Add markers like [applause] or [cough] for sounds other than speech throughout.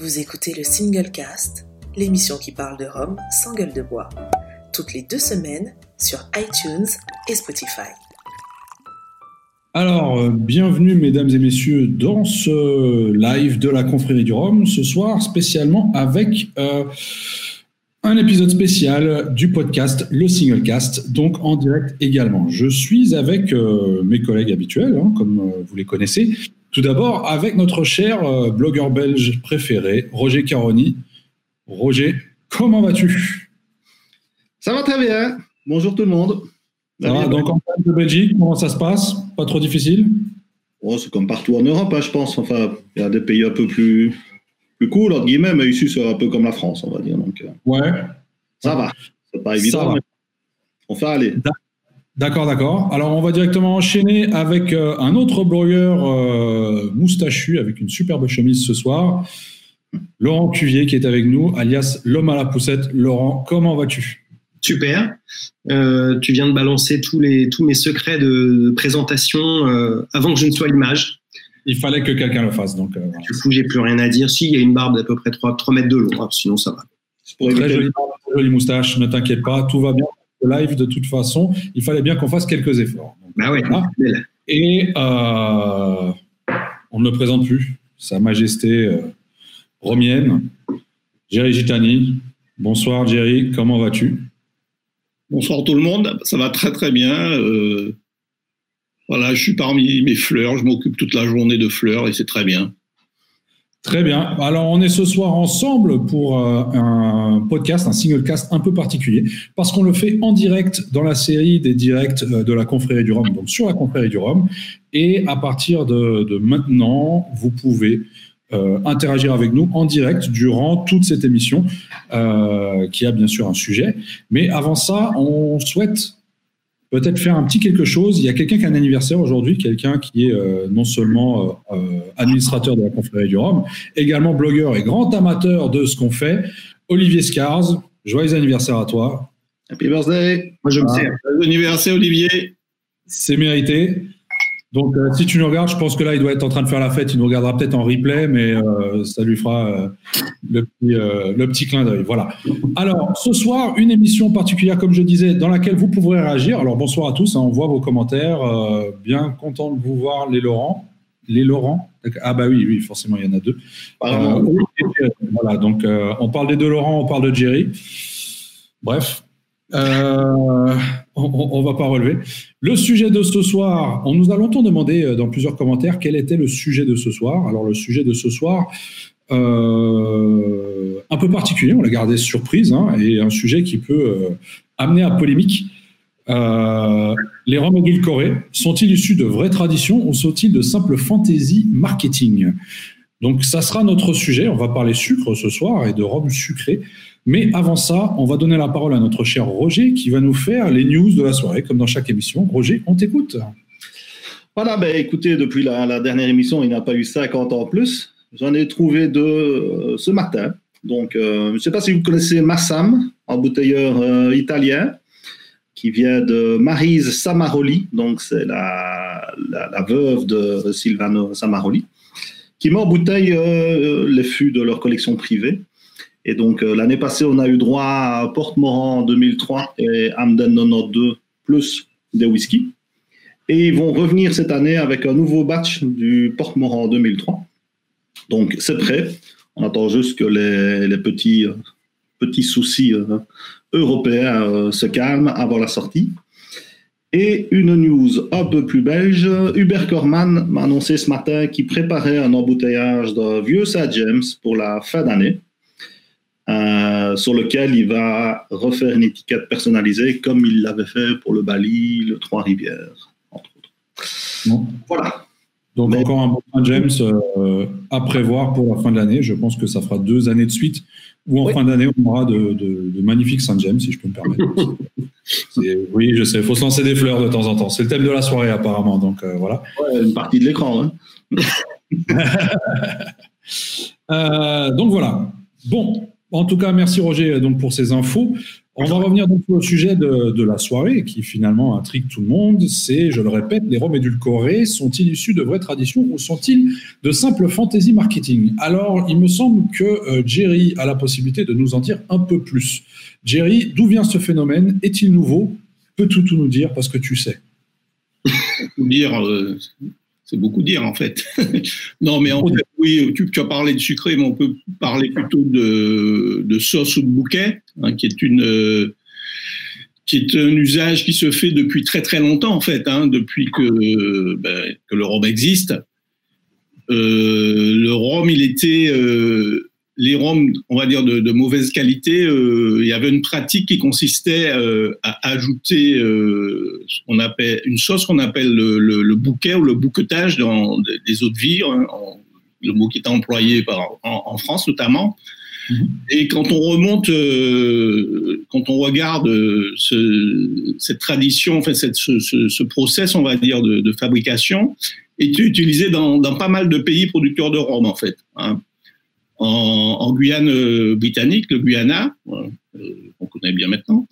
Vous écoutez le Single Cast, l'émission qui parle de Rome sans gueule de bois, toutes les deux semaines sur iTunes et Spotify. Alors, euh, bienvenue mesdames et messieurs dans ce live de la confrérie du Rhum, ce soir spécialement avec euh, un épisode spécial du podcast Le Single Cast, donc en direct également. Je suis avec euh, mes collègues habituels, hein, comme vous les connaissez. Tout d'abord avec notre cher euh, blogueur belge préféré, Roger Caroni. Roger, comment vas-tu? Ça va très bien. Bonjour tout le monde. Ça va, donc en termes de Belgique, comment ça se passe? Pas trop difficile? Oh, C'est comme partout en Europe, hein, je pense. Enfin, il y a des pays un peu plus, plus cool, entre guillemets, mais ici c'est un peu comme la France, on va dire. Donc, euh, Ouais. ça va. C'est pas Ça évident, va. mais on fait aller. D'accord, d'accord. Alors, on va directement enchaîner avec euh, un autre blogueur euh, moustachu avec une superbe chemise ce soir, Laurent Cuvier qui est avec nous, alias l'homme à la poussette. Laurent, comment vas-tu? Super. Euh, tu viens de balancer tous, les, tous mes secrets de, présentation avant que je ne sois l'image. Il fallait que quelqu'un le fasse, donc. Du coup, j'ai plus rien à dire. Si, il y a une barbe d'à peu près 3, 3 mètres de long. hein, sinon, ça va. Pour Très jolie, très jolie moustache, ne t'inquiète pas, tout va bien. Le live, de toute façon, il fallait bien qu'on fasse quelques efforts. Donc, Bah ouais. voilà. belle. Et euh, on ne le présente plus, Sa Majesté euh, romienne, Jerry Gitani. Bonsoir Jerry, comment vas-tu? Bonsoir tout le monde, ça va très très bien. Euh, voilà, je suis parmi mes fleurs, je m'occupe toute la journée de fleurs et c'est très bien. Très bien. Alors, on est ce soir ensemble pour euh, un podcast, un single cast un peu particulier, parce qu'on le fait en direct dans la série des directs euh, de la Confrérie du Rhum, donc sur la Confrérie du Rhum. Et à partir de, maintenant, vous pouvez euh, interagir avec nous en direct durant toute cette émission, qui a bien sûr un sujet. Mais avant ça, on souhaite peut-être faire un petit quelque chose. Il y a quelqu'un qui a un anniversaire aujourd'hui, quelqu'un qui est euh, non seulement euh, euh, administrateur de la confrérie du Rhum, également blogueur et grand amateur de ce qu'on fait. Olivier Scars, joyeux anniversaire à toi. Happy birthday. Moi, je me Ah. sers. Bon anniversaire Olivier. C'est mérité. Donc, euh, si tu nous regardes, je pense que là, il doit être en train de faire la fête. Il nous regardera peut-être en replay, mais euh, ça lui fera euh, le, petit, le petit clin d'œil. Voilà. Alors, ce soir, une émission particulière, comme je disais, dans laquelle vous pourrez réagir. Alors, bonsoir à tous. hein, on voit vos commentaires. bien content de vous voir, les Laurent. Les Laurent? Ah, bah oui, oui, forcément, il y en a deux. Voilà, donc on parle des deux Laurent, on parle de Jerry. Bref, euh, on, on va pas relever. Le sujet de ce soir, on nous a longtemps demandé euh, dans plusieurs commentaires quel était le sujet de ce soir. Alors le sujet de ce soir, euh, un peu particulier, on l'a gardé surprise, hein, et un sujet qui peut euh, amener à polémique. Euh, les Roms Corée sont-ils issus de vraies traditions ou sont-ils de simples fantaisies marketing? Donc ça sera notre sujet. On va parler sucre ce soir et de rhum sucré. Mais avant ça, on va donner la parole à notre cher Roger qui va nous faire les news de la soirée, comme dans chaque émission. Roger, on t'écoute. Voilà, ben, écoutez, depuis la, dernière émission, il n'y a pas eu 50 ans en plus. J'en ai trouvé deux euh, ce matin. Donc, euh, je ne sais pas si vous connaissez Massam, embouteilleur euh, italien, qui vient de Marise Samaroli. Donc, c'est la, veuve de Silvano Samaroli, qui met en bouteille euh, les fûts de leur collection privée. Et donc, euh, l'année passée, on a eu droit à Porte-Moran 2003 et Hamden 92, plus des whiskies. Et ils vont revenir cette année avec un nouveau batch du Porte-Moran 2003. Donc c'est prêt. On attend juste que les, petits, euh, petits soucis euh, européens se calment avant la sortie. Et une news un peu plus belge, Hubert Corman m'a annoncé ce matin qu'il préparait un embouteillage d'un vieux Saint James pour la fin d'année, euh, sur lequel il va refaire une étiquette personnalisée comme il l'avait fait pour le Bali, le Trois-Rivières, entre autres. Bon. Voilà. Donc Mais- encore un bon Saint James euh, à prévoir pour la fin de l'année. Je pense que ça fera deux années de suite où en Oui. fin d'année on aura de, de- de magnifiques Saint James, si je peux me permettre. [laughs] C'est- oui, je sais, il faut se lancer des fleurs de temps en temps. C'est le thème de la soirée apparemment. Donc euh, voilà. Ouais, une partie de l'écran. Hein. [laughs] Euh, donc voilà. Bon, en tout cas, merci Roger donc pour ces infos. On va revenir donc au sujet de, la soirée qui finalement intrigue tout le monde. C'est, je le répète, les rhums édulcorés sont-ils issus de vraies traditions ou sont-ils de simples fantasy marketing? Alors, il me semble que euh, Jerry a la possibilité de nous en dire un peu plus. Jerry, d'où vient ce phénomène? Est-il nouveau? Peux-tu tout nous dire? Parce que tu sais [laughs] dire, euh, c'est beaucoup dire en fait. [laughs] non, mais en fait, oui, tu, as parlé de sucré, mais on peut parler plutôt de, de sauce ou de bouquet, hein, qui est une euh, qui est un usage qui se fait depuis très très longtemps en fait, hein, depuis que, ben, le rhum existe. Euh, le rhum, il était euh, les rhums, on va dire de, de mauvaise qualité, euh, il y avait une pratique qui consistait euh, à ajouter euh, ce qu'on appelle une sauce qu'on appelle le, le, le, bouquet ou le bouquetage dans des eaux de vie, hein, le mot qui est employé par, en, en France notamment. Mm-hmm. Et quand on remonte, quand on regarde ce, cette tradition, en fait, cette, ce, ce, ce, process, on va dire, de, de fabrication, est utilisé dans, dans, pas mal de pays producteurs de rhum, en fait. Hein en, Guyane euh, britannique, le Guyana, euh, on connaît bien maintenant.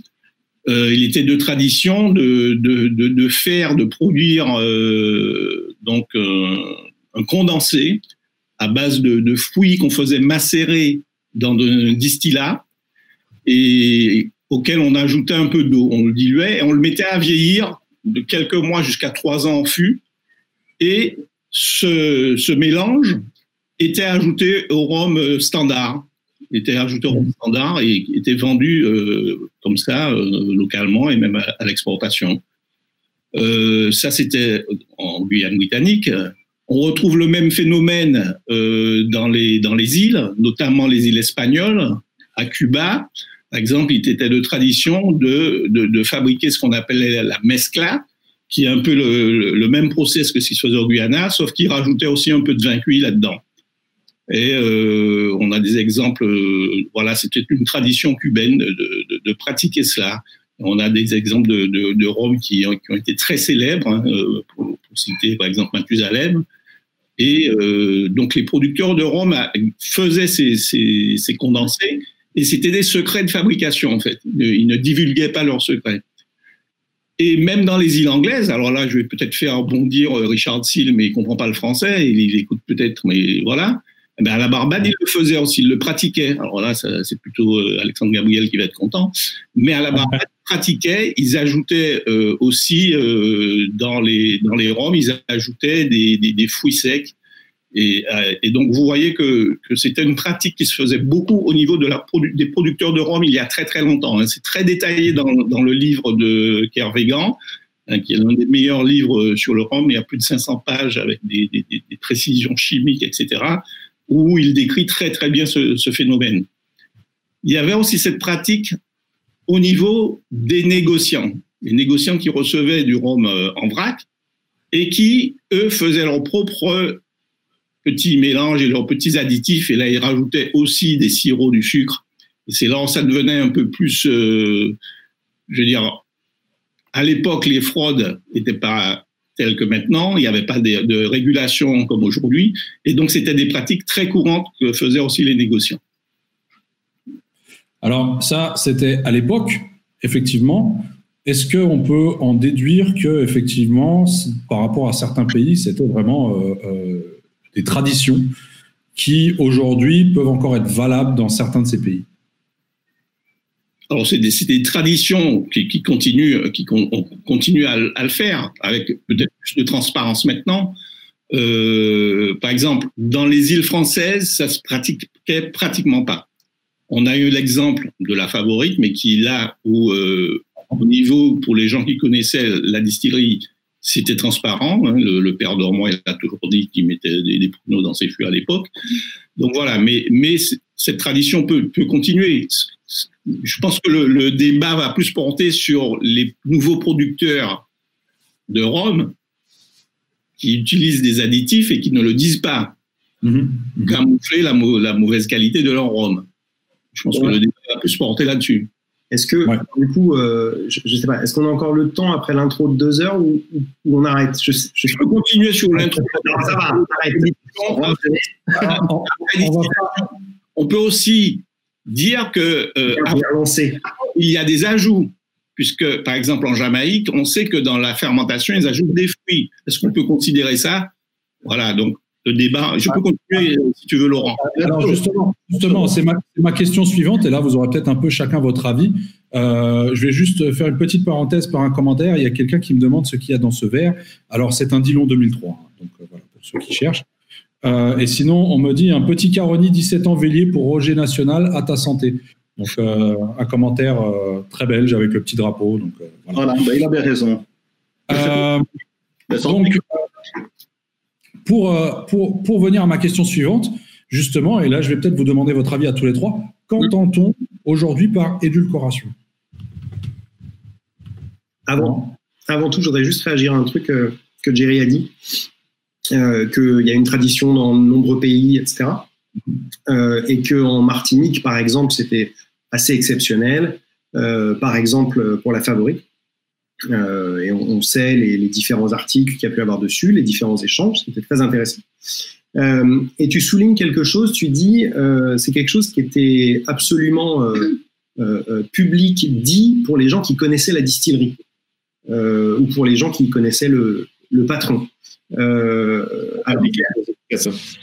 Euh, il était de tradition de, de, de, faire, de produire donc un condensé à base de, de fruits qu'on faisait macérer dans un distillat et auquel on ajoutait un peu d'eau. On le diluait et on le mettait à vieillir de quelques mois jusqu'à trois ans en fût. Et ce mélange était ajouté au rhum euh, standard, était ajouté au rhum standard et était vendu euh, comme ça euh, localement et même à, l'exportation. Ça, c'était en Guyane britannique. On retrouve le même phénomène dans, les, dans les îles, notamment les îles espagnoles, à Cuba. Par exemple, il était de tradition de, de, fabriquer ce qu'on appelait la mescla, qui est un peu le, le même process que ce qui se faisait au Guyana, sauf qu'il rajoutait aussi un peu de vin cuit là-dedans. Et euh, on a des exemples, euh, voilà, c'était une tradition cubaine de, pratiquer cela. On a des exemples de, de, Rome qui, qui, ont été très célèbres, hein, euh, pour, citer par exemple Mathusalem. Et euh, donc les producteurs de Rome faisaient ces, condensés et c'était des secrets de fabrication en fait. Ils ne divulguaient pas leurs secrets. Et même dans les îles anglaises, alors là, je vais peut-être faire bondir Richard Seal, mais il comprend pas le français, il écoute peut-être, mais voilà. Eh ben à la Barbade, il le faisait aussi, il le pratiquait. Alors là, c'est plutôt euh, Alexandre Gabriel qui va être content. Mais à la Barbade, [laughs] ils pratiquaient, ils ajoutaient euh, aussi euh, dans les dans les rhums, ils ajoutaient des, des, des fruits secs. Et, et, donc vous voyez que, que c'était une pratique qui se faisait beaucoup au niveau de la produ des producteurs de rhum il y a très très longtemps. Hein. C'est très détaillé dans, dans le livre de Kervégan, hein, qui est l'un des meilleurs livres sur le rhum. Il y a plus de 500 pages avec des, des, des précisions chimiques, etc où il décrit très très bien ce, phénomène. Il y avait aussi cette pratique au niveau des négociants, les négociants qui recevaient du rhum euh, en vrac et qui, eux, faisaient leur propre petits mélanges et leurs petits additifs, et là, ils rajoutaient aussi des sirops, du sucre. Et c'est là où ça devenait un peu plus, euh, je veux dire, à l'époque, les fraudes n'étaient pas telles que maintenant. Il n'y avait pas de, régulation comme aujourd'hui. Et donc, c'était des pratiques très courantes que faisaient aussi les négociants. Alors, ça, c'était à l'époque, effectivement. Est-ce qu'on peut en déduire que, effectivement, par rapport à certains pays, c'était vraiment euh, euh, des traditions qui, aujourd'hui, peuvent encore être valables dans certains de ces pays? Alors c'est des, des, traditions qui, qui continuent, qui con, on continue à, le faire avec peut-être plus de transparence maintenant. Euh, par exemple, dans les îles françaises, ça se pratiquait pratiquement pas. On a eu l'exemple de la favorite, mais qui là où euh, au niveau pour les gens qui connaissaient la distillerie, c'était transparent. Hein, le, le, père Dormois il a toujours dit qu'il mettait des, des pruneaux dans ses fûts à l'époque. Donc voilà, mais mais cette tradition peut, peut continuer je pense que le, le, débat va plus porter sur les nouveaux producteurs de rhum qui utilisent des additifs et qui ne le disent pas, mmh. camoufler la, la, mauvaise qualité de leur rhum. Je pense ouais. que le débat va plus porter là-dessus. Est-ce que, ouais. du coup, euh, je, je, sais pas, est-ce qu'on a encore le temps après l'intro de deux heures ou, ou on arrête? Je, je, je, peux continuer sur l'intro. ça va, on, on, on peut aussi dire que euh, avant, il y a des ajouts, puisque par exemple en Jamaïque, on sait que dans la fermentation, ils ajoutent des fruits. Est-ce qu'on peut considérer ça? Voilà, donc le débat. Je peux continuer si tu veux, Laurent. Alors justement, justement c'est ma, ma, question suivante, et là vous aurez peut-être un peu chacun votre avis. Euh, je vais juste faire une petite parenthèse par un commentaire. Il y a quelqu'un qui me demande ce qu'il y a dans ce verre. Alors c'est un Dillon 2003, hein, donc euh, voilà pour ceux qui cherchent. Euh, et sinon, on me dit un petit Caroni 17 ans Vélier pour Roger National à ta santé. Donc euh, un commentaire euh, très belge avec le petit drapeau. Donc, voilà, voilà bah, il a bien raison. donc, pour, pour, pour venir à ma question suivante, justement, et là je vais peut-être vous demander votre avis à tous les trois, qu'entend-on aujourd'hui par édulcoration? Avant, avant tout, je voudrais juste réagir à un truc que Jerry a dit qu'il y a une tradition dans de nombreux pays, etc. Euh, et qu'en Martinique, par exemple, c'était assez exceptionnel. Euh, par exemple, pour la fabrique. Euh, et on, sait les, différents articles qu'il y a pu avoir dessus, les différents échanges, c'était très intéressant. Euh, et tu soulignes quelque chose, tu dis, euh, c'est quelque chose qui était absolument public, dit pour les gens qui connaissaient la distillerie, ou pour les gens qui connaissaient le patron. Euh,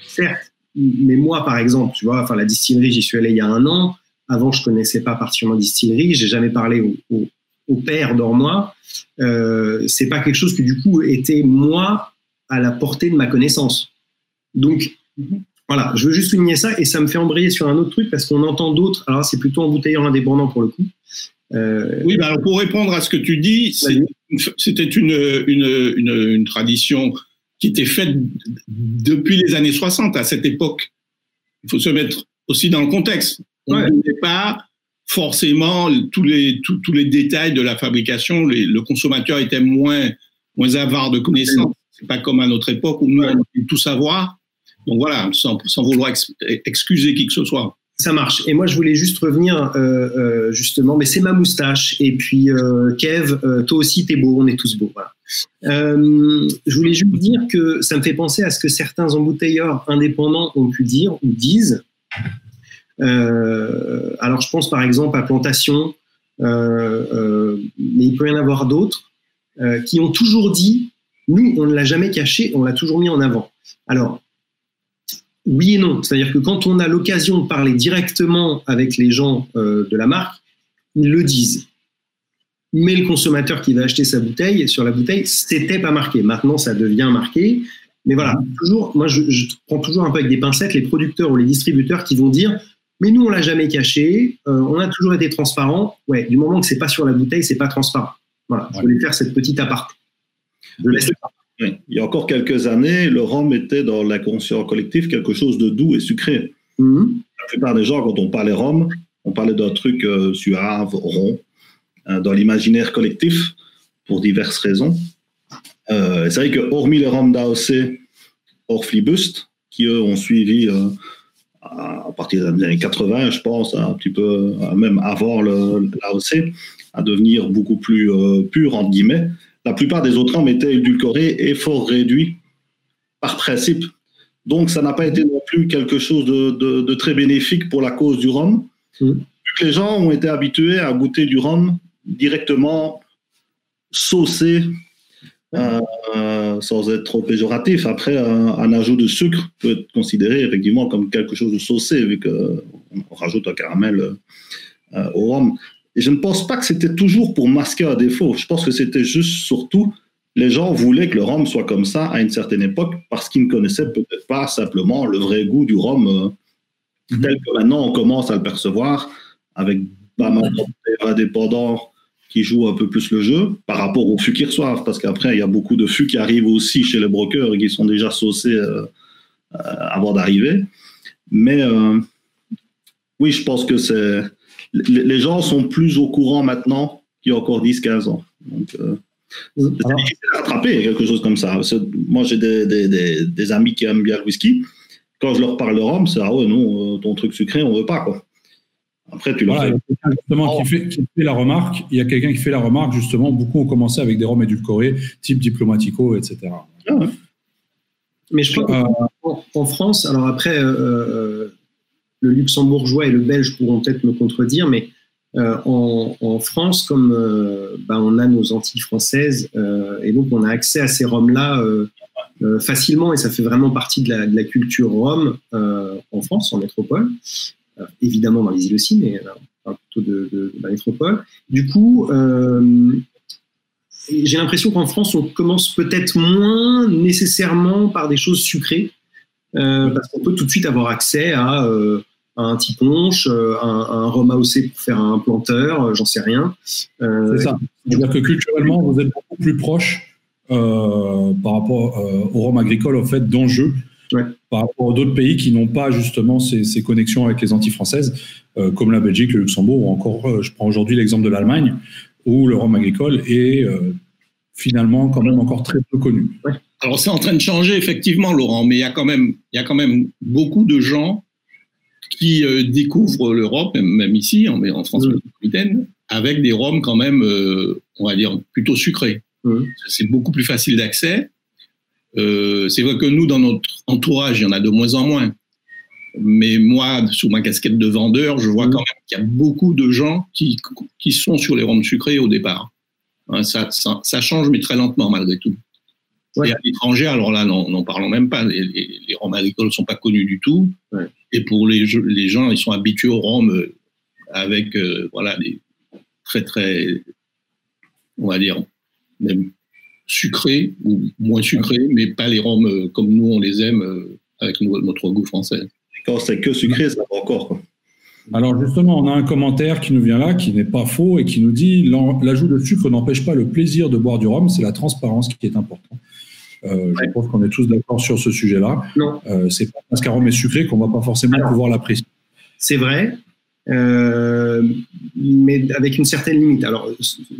certes, mais moi, par exemple, tu vois, enfin, la distillerie, j'y suis allé il y a un an. Avant, je connaissais pas particulièrement distillerie. J'ai jamais parlé au, au, au père moi. Euh, c'est pas quelque chose qui, du coup, était moi à la portée de ma connaissance. Donc, voilà, je veux juste souligner ça et ça me fait embrayer sur un autre truc parce qu'on entend d'autres. Alors, c'est plutôt en bouteilleur indépendant pour le coup. Euh, oui, bah alors pour répondre à ce que tu dis, c'était une, une, une, une, tradition qui était faite depuis les années 60 à cette époque. Il faut se mettre aussi dans le contexte. On ouais. pas forcément tous les, tous, tous les détails de la fabrication. Les, le consommateur était moins, moins avare de connaissances. C'est pas comme à notre époque où nous, on tout savoir. Donc voilà, sans, sans vouloir ex, excuser qui que ce soit. Ça marche. Et moi, je voulais juste revenir euh, euh, justement, mais c'est ma moustache. Et puis, euh, Kev, toi aussi, t'es beau, on est tous beaux. Je voulais juste dire que ça me fait penser à ce que certains embouteilleurs indépendants ont pu dire ou disent. Alors, je pense par exemple à Plantation, mais il peut y en avoir d'autres, qui ont toujours dit, nous, on ne l'a jamais caché, on l'a toujours mis en avant. Alors, oui et non. C'est-à-dire que quand on a l'occasion de parler directement avec les gens euh, de la marque, ils le disent. Mais le consommateur qui va acheter sa bouteille, sur la bouteille, c'était pas marqué. Maintenant, ça devient marqué. Mais voilà, toujours, moi, je, je, prends toujours un peu avec des pincettes les producteurs ou les distributeurs qui vont dire, mais nous, on l'a jamais caché, euh, on a toujours été transparent. Ouais, du moment que c'est pas sur la bouteille, c'est pas transparent. Voilà, je voulais faire cette petite aparté. Je laisse oui. Il y a encore quelques années, le rhum était dans l'inconscient collectif quelque chose de doux et sucré. Mm -hmm. La plupart des gens, quand on parlait rhum, on parlait d'un truc euh, suave, rond, euh, dans l'imaginaire collectif, pour diverses raisons. Euh, c'est vrai que hormis les rhums d'AOC, Orflibust, qui eux ont suivi euh, à partir des années 80, je pense, un petit peu même avant l'AOC, à devenir beaucoup plus pur, entre guillemets, la plupart des autres rhums étaient édulcorés et fort réduits par principe. Donc, ça n'a pas été non plus quelque chose de, de, de, très bénéfique pour la cause du rhum. Mmh. Vu que les gens ont été habitués à goûter du rhum directement saucé, euh, sans être trop péjoratif. Après, un, un, ajout de sucre peut être considéré effectivement comme quelque chose de saucé, vu qu'on rajoute un caramel euh, au rhum. Et je ne pense pas que c'était toujours pour masquer un défaut. Je pense que c'était juste surtout les gens voulaient que le rhum soit comme ça à une certaine époque parce qu'ils ne connaissaient peut-être pas simplement le vrai goût du rhum euh, tel que maintenant on commence à le percevoir avec pas mal d'indépendants qui jouent un peu plus le jeu par rapport aux fûts qu'ils reçoivent parce qu'après il y a beaucoup de fûts qui arrivent aussi chez les brokers et qui sont déjà saucés euh, euh, avant d'arriver. Mais oui, je pense que c'est les gens sont plus au courant maintenant qu'il y a encore 10-15 ans. Donc, euh, c'est difficile à rattraper quelque chose comme ça. Moi, j'ai des, des, des, des, amis qui aiment bien le whisky. Quand je leur parle de rhum, c'est ah ouais, non, ton truc sucré, on veut pas. Quoi. Après, tu voilà, a justement qui fait, qui fait, la remarque. Il y a quelqu'un qui fait la remarque, justement, beaucoup ont commencé avec des rhums édulcorés, type diplomatico, etc. Ah ouais. Mais je crois euh, en France, alors après, euh, le luxembourgeois et le belge pourront peut-être me contredire, mais Euh, en, France, comme euh, bah, on a nos Antilles françaises, euh, et donc on a accès à ces roms-là facilement, et ça fait vraiment partie de la, de la culture rome en France, en métropole, évidemment dans les îles aussi, mais plutôt de, de, de, la métropole. Du coup, j'ai l'impression qu'en France, on commence peut-être moins nécessairement par des choses sucrées, parce qu'on peut tout de suite avoir accès à un petit ponche, euh, un, un AOC pour faire un planteur, euh, j'en sais rien. Euh, c'est ça. C'est-à-dire que culturellement, vous êtes beaucoup plus proche euh, par rapport au rhum agricole, en fait, d'enjeux. Ouais. Par rapport à d'autres pays qui n'ont pas justement ces, ces, connexions avec les Antilles françaises, euh, comme la Belgique, le Luxembourg, ou encore, je prends aujourd'hui l'exemple de l'Allemagne, où le rhum agricole est finalement quand même encore très peu connu. Ouais. Alors c'est en train de changer effectivement, Laurent, mais il y a quand même, il y a quand même beaucoup de gens qui euh, découvrent l'Europe, même, ici, en, en France métropolitaine, avec des rhums quand même, euh, on va dire, plutôt sucrés. C'est beaucoup plus facile d'accès. Euh, c'est vrai que nous, dans notre entourage, il y en a de moins en moins. Mais moi, sous ma casquette de vendeur, je vois quand même qu'il y a beaucoup de gens qui, qui sont sur les rhums sucrés au départ. Hein, ça, ça, ça, change, mais très lentement malgré tout. Ouais. Et à l'étranger, alors là, n'en parlons même pas. Les, les, les rhums agricoles ne sont pas connus du tout. Ouais. Et pour les, les, gens, ils sont habitués au rhum euh, avec euh, voilà, des très, très, on va dire, même sucrés ou moins sucrés, mais pas les rhums euh, comme nous, on les aime avec notre goût français. Quand c'est que sucré, ça va encore. Quoi. Alors justement, on a un commentaire qui nous vient là, qui n'est pas faux et qui nous dit l'ajout de sucre n'empêche pas le plaisir de boire du rhum, c'est la transparence qui est important. Euh, je pense qu'on est tous d'accord sur ce sujet-là. Euh, c'est pas parce qu'un rhum est sucré qu'on va pas forcément Alors, pouvoir l'apprécier. C'est vrai, euh, mais avec une certaine limite. Alors,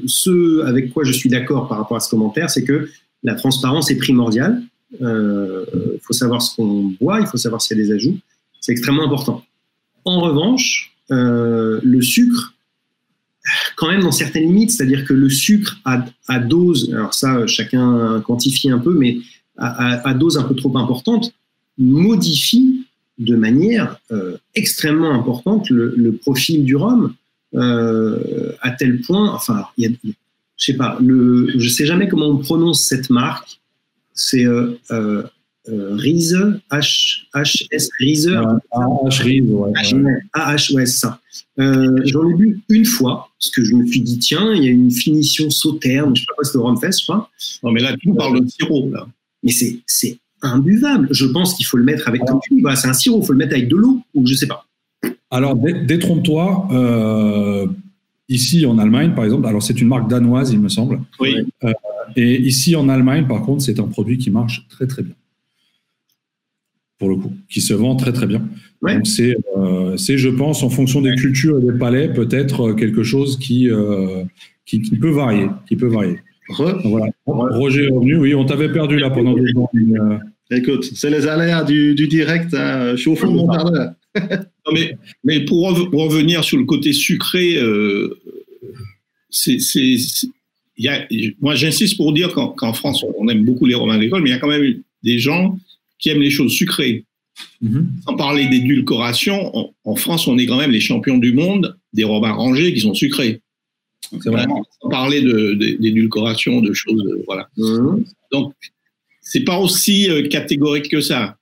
ce avec quoi je suis d'accord par rapport à ce commentaire, c'est que la transparence est primordiale. Il euh, faut savoir ce qu'on boit, il faut savoir s'il y a des ajouts. C'est extrêmement important. En revanche, le sucre, quand même dans certaines limites, c'est-à-dire que le sucre à, dose, alors ça chacun quantifie un peu, mais à, dose un peu trop importante, modifie de manière euh, extrêmement importante le, profil du rhum, euh, à tel point, enfin, y a, je sais pas, le, je sais jamais comment on prononce cette marque, c'est euh, euh euh, Riese, H, HS Riese. H Riese, ouais. AH, ouais, c'est ça. Euh, J'en ai bu une fois, parce que je me suis dit, tiens, il y a une finition sauterne, je sais pas quoi, c'était au Rumfest, je crois. Non, mais là, tu nous parles de sirop, là. Mais c'est imbuvable. Je pense qu'il faut le mettre avec, comme tu dis, voilà, c'est un sirop, il faut le mettre avec de l'eau, ou je sais pas. Alors, détrompe-toi, euh, ici en Allemagne, par exemple, alors c'est une marque danoise, il me semble. Oui. Euh, et ici en Allemagne, par contre, c'est un produit qui marche très, très bien pour le coup, qui se vend très très bien. Ouais. Donc c'est, euh, c'est, je pense, en fonction des cultures et des palais, peut-être quelque chose qui, euh, qui, qui, peut varier, qui peut varier. Re voilà. Roger est revenu, oui, on t'avait perdu là pendant deux ans. Euh... Écoute, c'est les aléas du, du direct, hein. je suis au fond de mon jardin. mais, mais pour, revenir sur le côté sucré, euh, c'est, c'est, y a, moi j'insiste pour dire qu'en, qu'en France, on aime beaucoup les romans agricoles, mais il y a quand même des gens qui aiment les choses sucrées. Mmh. Sans parler d'édulcoration, en, en, France, on est quand même les champions du monde des robins rangés qui sont sucrés. C'est vrai. Sans parler d'édulcoration, de, de, de, choses, euh, voilà. Mmh. Donc, c'est pas aussi euh, catégorique que ça.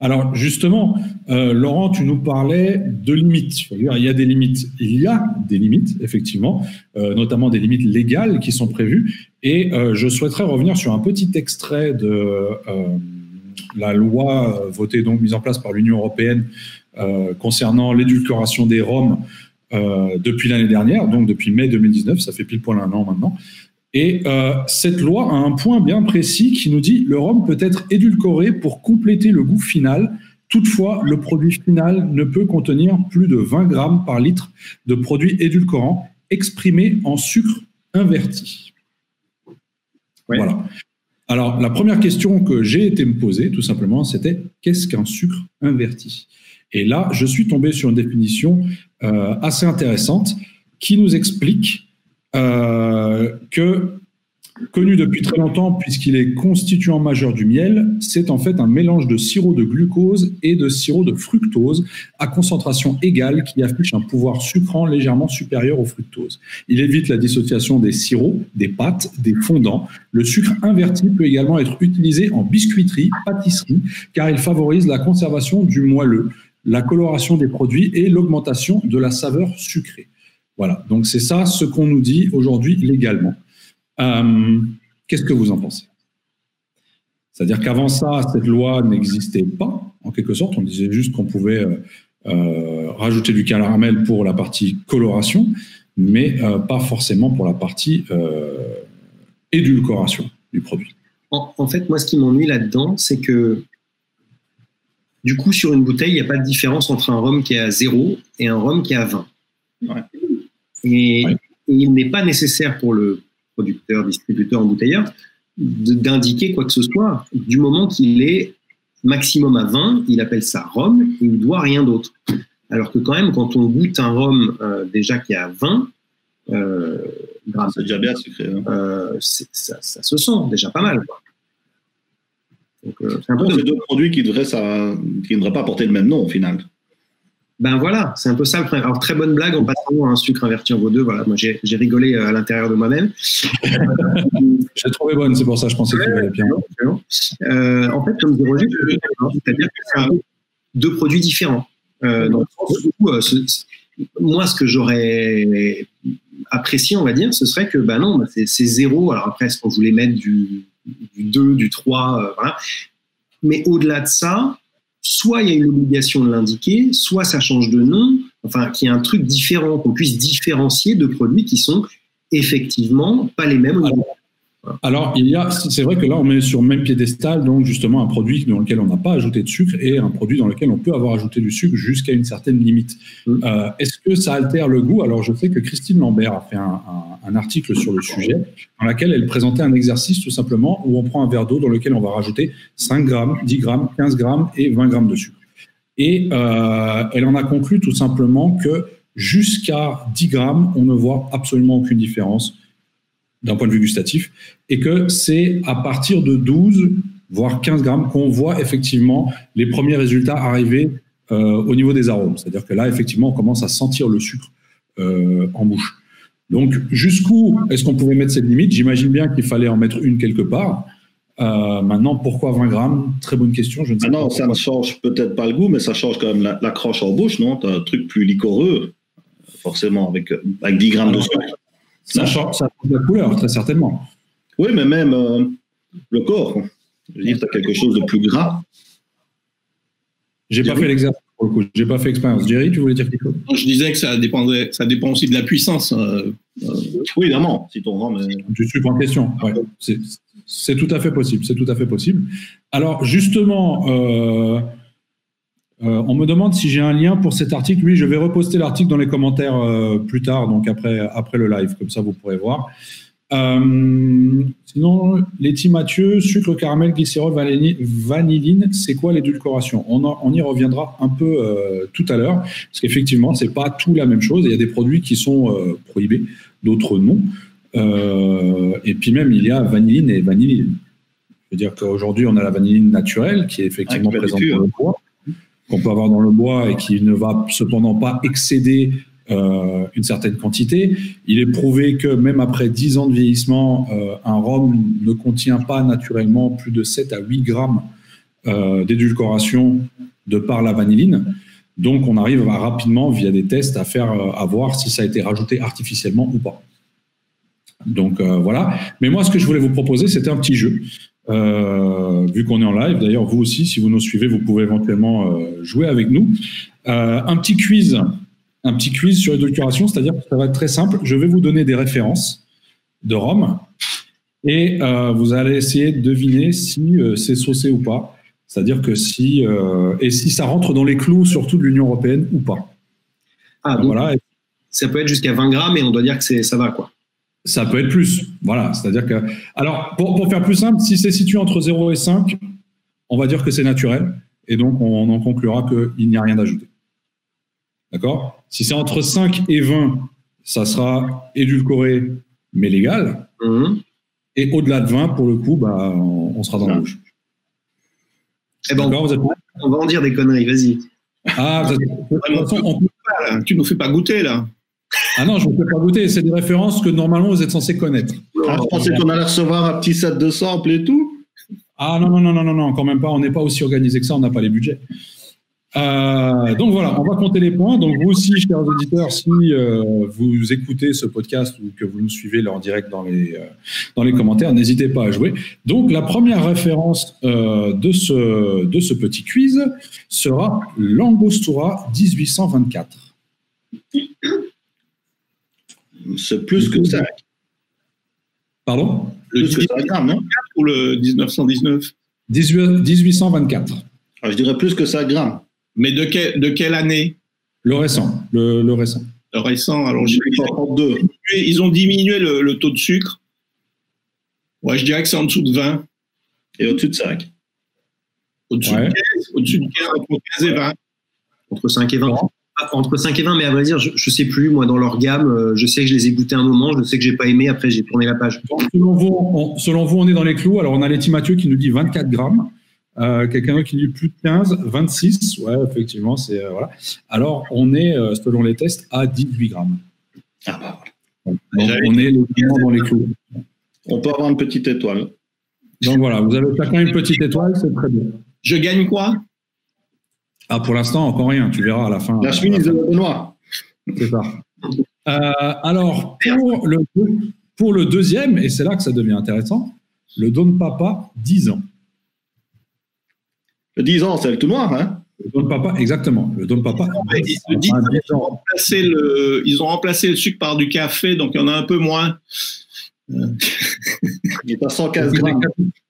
Alors justement, euh, Laurent, tu nous parlais de limites. Il y a des limites. Il y a des limites, effectivement, euh, notamment des limites légales qui sont prévues. Et euh, je souhaiterais revenir sur un petit extrait de euh, la loi votée donc mise en place par l'Union européenne concernant l'édulcoration des Roms depuis l'année dernière, donc depuis mai 2019. Ça fait pile poil un an maintenant. Et euh, cette loi a un point bien précis qui nous dit le rhum peut être édulcoré pour compléter le goût final. Toutefois, le produit final ne peut contenir plus de 20 grammes par litre de produits édulcorants exprimés en sucre inverti. Voilà. Alors, la première question que j'ai été me poser, tout simplement, c'était qu'est-ce qu'un sucre inverti? Et là, je suis tombé sur une définition euh, assez intéressante qui nous explique euh, que connu depuis très longtemps puisqu'il est constituant majeur du miel, c'est en fait un mélange de sirop de glucose et de sirop de fructose à concentration égale qui affiche un pouvoir sucrant légèrement supérieur au fructose. Il évite la dissociation des sirops, des pâtes, des fondants. Le sucre inverti peut également être utilisé en biscuiterie, pâtisserie, car il favorise la conservation du moelleux, la coloration des produits et l'augmentation de la saveur sucrée. Voilà, donc c'est ça ce qu'on nous dit aujourd'hui légalement. Euh, qu'est-ce que vous en pensez? C'est-à-dire qu'avant ça, cette loi n'existait pas, en quelque sorte. On disait juste qu'on pouvait euh, euh, rajouter du caramel pour la partie coloration, mais pas forcément pour la partie édulcoration du produit. En, fait, moi, ce qui m'ennuie là-dedans, c'est que du coup, sur une bouteille, il n'y a pas de différence entre un rhum qui est à 0 et un rhum qui est à 20. Et, il n'est pas nécessaire pour le producteur, distributeur, embouteilleur, d'indiquer quoi que ce soit. Du moment qu'il est maximum à 20, il appelle ça rhum et il ne doit rien d'autre. Alors que quand même, quand on goûte un rhum euh, déjà qui est à 20, euh, c'est déjà bien sucré. Hein. Euh, ça, se sent déjà pas mal. Donc, c'est deux produits qui, devraient, ça, qui ne devraient pas porter le même nom au final. Ben voilà, c'est un peu ça le. Alors, très bonne blague en passant à un sucre inverti en vaudeux. Voilà, moi j'ai rigolé euh, à l'intérieur de moi-même. [laughs] j'ai trouvé bonne, c'est pour ça que je pensais que tu bien. Euh, en fait, comme dit Roger, c'est-à-dire que c'est deux produits différents. Euh, dans le sens moi, ce que j'aurais apprécié, on va dire, ce serait que, ben non, bah, c'est zéro. Alors après, est-ce qu'on voulait mettre du, du 2, du 3, voilà. Mais au-delà de ça, soit il y a une obligation de l'indiquer, soit ça change de nom, enfin qu'il y ait un truc différent, qu'on puisse différencier de produits qui sont effectivement pas les mêmes. Il y a, c'est vrai que là, on met sur le même piédestal, donc justement un produit dans lequel on n'a pas ajouté de sucre et un produit dans lequel on peut avoir ajouté du sucre jusqu'à une certaine limite. Mm. Euh, est-ce que ça altère le goût? Alors, je sais que Christine Lambert a fait un, article sur le sujet dans lequel elle présentait un exercice tout simplement où on prend un verre d'eau dans lequel on va rajouter 5 grammes, 10 grammes, 15 grammes et 20 grammes de sucre. Et euh, elle en a conclu tout simplement que jusqu'à 10 grammes, on ne voit absolument aucune différence d'un point de vue gustatif, et que c'est à partir de 12, voire 15 grammes, qu'on voit effectivement les premiers résultats arriver euh, au niveau des arômes. C'est-à-dire que là, effectivement, on commence à sentir le sucre euh, en bouche. Donc, jusqu'où est-ce qu'on pouvait mettre cette limite? J'imagine bien qu'il fallait en mettre une quelque part. Euh, maintenant, pourquoi 20 grammes? Très bonne question. Je ne sais pas ça ne change peut-être pas le goût, mais ça change quand même la, croche en bouche, non? Tu as un truc plus liquoreux, forcément, avec, avec 10 grammes de sucre. Ça change, la couleur, très certainement. Oui, mais même euh, le corps. Je veux dire, tu as quelque chose de plus gras. J'ai pas fait l'exercice pour le coup. J'ai pas fait expérience. Jerry, tu voulais dire quelque chose? Je disais que ça dépendrait, ça dépend aussi de la puissance. Euh, euh. Oui, évidemment. Si ton rhum Tu suis en question. C'est tout à fait possible. C'est tout à fait possible. Alors justement. Euh, on me demande si j'ai un lien pour cet article. Oui, je vais reposter l'article dans les commentaires euh, plus tard, donc après, après le live, comme ça vous pourrez voir. Euh, sinon, Letty Mathieu, sucre, caramel, glycérol, vanilline, c'est quoi l'édulcoration? On, on, y reviendra un peu tout à l'heure, parce qu'effectivement, c'est pas tout la même chose. Il y a des produits qui sont prohibés, d'autres non. et puis même, il y a vanilline et vanilline. Je veux dire qu'aujourd'hui, on a la vanilline naturelle qui est effectivement ah, présente dans le bois qu'on peut avoir dans le bois et qui ne va cependant pas excéder euh, une certaine quantité. Il est prouvé que même après 10 ans de vieillissement, euh, un rhum ne contient pas naturellement plus de 7 à 8 grammes euh, d'édulcoration de par la vanilline. Donc on arrive rapidement, via des tests, à faire à voir si ça a été rajouté artificiellement ou pas. Donc voilà. Mais moi, ce que je voulais vous proposer, c'était un petit jeu. Euh, vu qu'on est en live. D'ailleurs, vous aussi, si vous nous suivez, vous pouvez éventuellement euh, jouer avec nous. Euh, un petit quiz, un petit quiz sur l'éducation, c'est-à-dire que ça va être très simple. Je vais vous donner des références de Rome et vous allez essayer de deviner si c'est saucé ou pas. C'est-à-dire que si et si ça rentre dans les clous, surtout de l'Union européenne ou pas. Ah, voilà. Ça peut être jusqu'à 20 grammes et on doit dire que ça va quoi. Ça peut être plus. Voilà. C'est-à-dire que. Alors, pour, faire plus simple, si c'est situé entre 0 et 5, on va dire que c'est naturel. Et donc, on en conclura qu'il n'y a rien d'ajouté. D'accord? Si c'est entre 5 et 20, ça sera édulcoré, mais légal. Mhm. Et au-delà de 20, pour le coup, bah, on, sera dans le rouge. Eh ben, on, on va en dire des conneries, vas-y. Ah, tu nous fais pas goûter là. Ah non, je ne fais pas goûter. C'est des références que normalement vous êtes censé connaître. Ah, je pensais qu'on allait recevoir un petit set de samples et tout. Ah non, non, non, non, non, non, quand même pas. On n'est pas aussi organisé que ça, on n'a pas les budgets. Euh, donc voilà, on va compter les points. Donc vous aussi, chers auditeurs, si euh, vous écoutez ce podcast ou que vous nous suivez là en direct dans les, euh, dans les commentaires, n'hésitez pas à jouer. Donc la première référence de, ce, de ce petit quiz sera l'Angostura 1824. C'est plus que ça. Pardon? Le 1824 ou le 1919 1824. Ah, je dirais plus que ça grammes. Mais de, de quelle année? Le récent. Le, récent. Le récent, alors je Ils ont diminué le, taux de sucre. Ouais, je dirais que c'est en dessous de 20. Et au-dessus de 5. Au-dessus de 15, au-dessus de 15, entre 15 et 20. Entre 5 et 20. Entre 5 et 20, mais à vrai dire, je ne sais plus, moi, dans leur gamme, euh, je sais que je les ai goûtés un moment, je sais que j'ai pas aimé, après j'ai tourné la page. Selon vous, on, selon vous, on est dans les clous. Alors, on a Letty Mathieu qui nous dit 24 grammes. Euh, quelqu'un qui dit plus de 15, 26, ouais, effectivement, c'est euh, voilà. Alors, on est, euh, selon les tests, à 18 grammes. Ah bah, Donc, on est dans les clous. On peut avoir une petite étoile. Donc voilà, vous avez chacun une petite étoile, c'est très bien. Je gagne quoi? Ah, pour l'instant, encore rien. Tu verras à la fin. La chemise de Benoît. C'est ça. alors, pour le, pour le deuxième, et c'est là que ça devient intéressant, le Don Papa, 10 ans. Le 10 ans, c'est le tout noir, hein? Le Don Papa, exactement. Le Don Papa. ils, ont remplacé le, ils ont remplacé le sucre par du café, donc il y en a un peu moins. Il est à 115 grammes.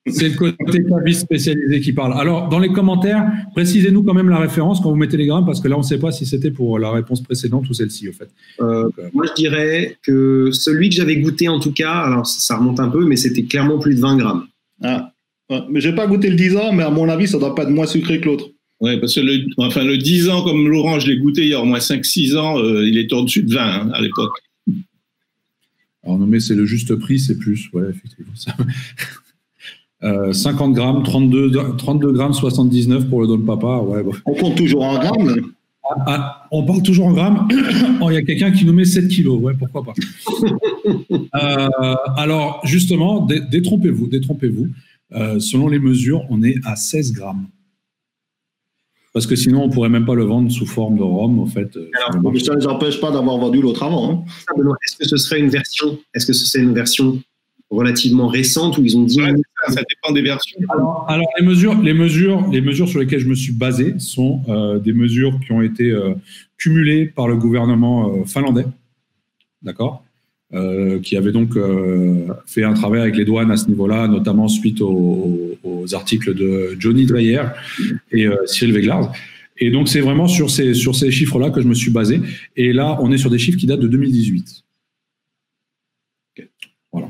C'est le côté caviste spécialisé qui parle. Alors, dans les commentaires, précisez-nous quand même la référence quand vous mettez les grammes, parce que là, on ne sait pas si c'était pour la réponse précédente ou celle-ci, au fait. Euh, moi, je dirais que celui que j'avais goûté, en tout cas, alors ça remonte un peu, mais c'était clairement plus de 20 grammes. Ah mais j'ai pas goûté le 10 ans, mais à mon avis, ça doit pas être moins sucré que l'autre. Oui, parce que le, enfin, le 10 ans, comme Laurent, je l'ai goûté il y a au moins 5-6 ans, euh, il est au-dessus de 20 hein, à l'époque. Alors, non, mais c'est le juste prix, c'est plus, ouais, effectivement. 50 [laughs] euh, grammes, 32, 32 grammes, 79 pour le Don Papa. Ouais, On compte toujours en grammes ah, ah, on parle toujours en grammes. [coughs] Oh, il y a quelqu'un qui nous met 7 kilos. Ouais, pourquoi pas. [laughs] Euh, alors, justement, détrompez-vous, détrompez-vous. Euh, selon les mesures, on est à 16 grammes. Parce que sinon, on pourrait même pas le vendre sous forme de rhum, en fait. Euh, Alors, ça ne les empêche pas d'avoir vendu l'autre avant. Hein. Est-ce que ce serait une version Est-ce que c'est une version relativement récente où ils ont dit ça, dépend des versions. Alors, les mesures, les mesures, les mesures sur lesquelles je me suis basé sont euh, des mesures qui ont été cumulées par le gouvernement finlandais, d'accord, euh, qui avait donc euh, fait un travail avec les douanes à ce niveau-là, notamment suite aux, articles de Johnny Dreyer et euh, Cyril Veglard. Et donc, c'est vraiment sur ces, sur ces chiffres-là que je me suis basé. Et là, on est sur des chiffres qui datent de 2018. Voilà.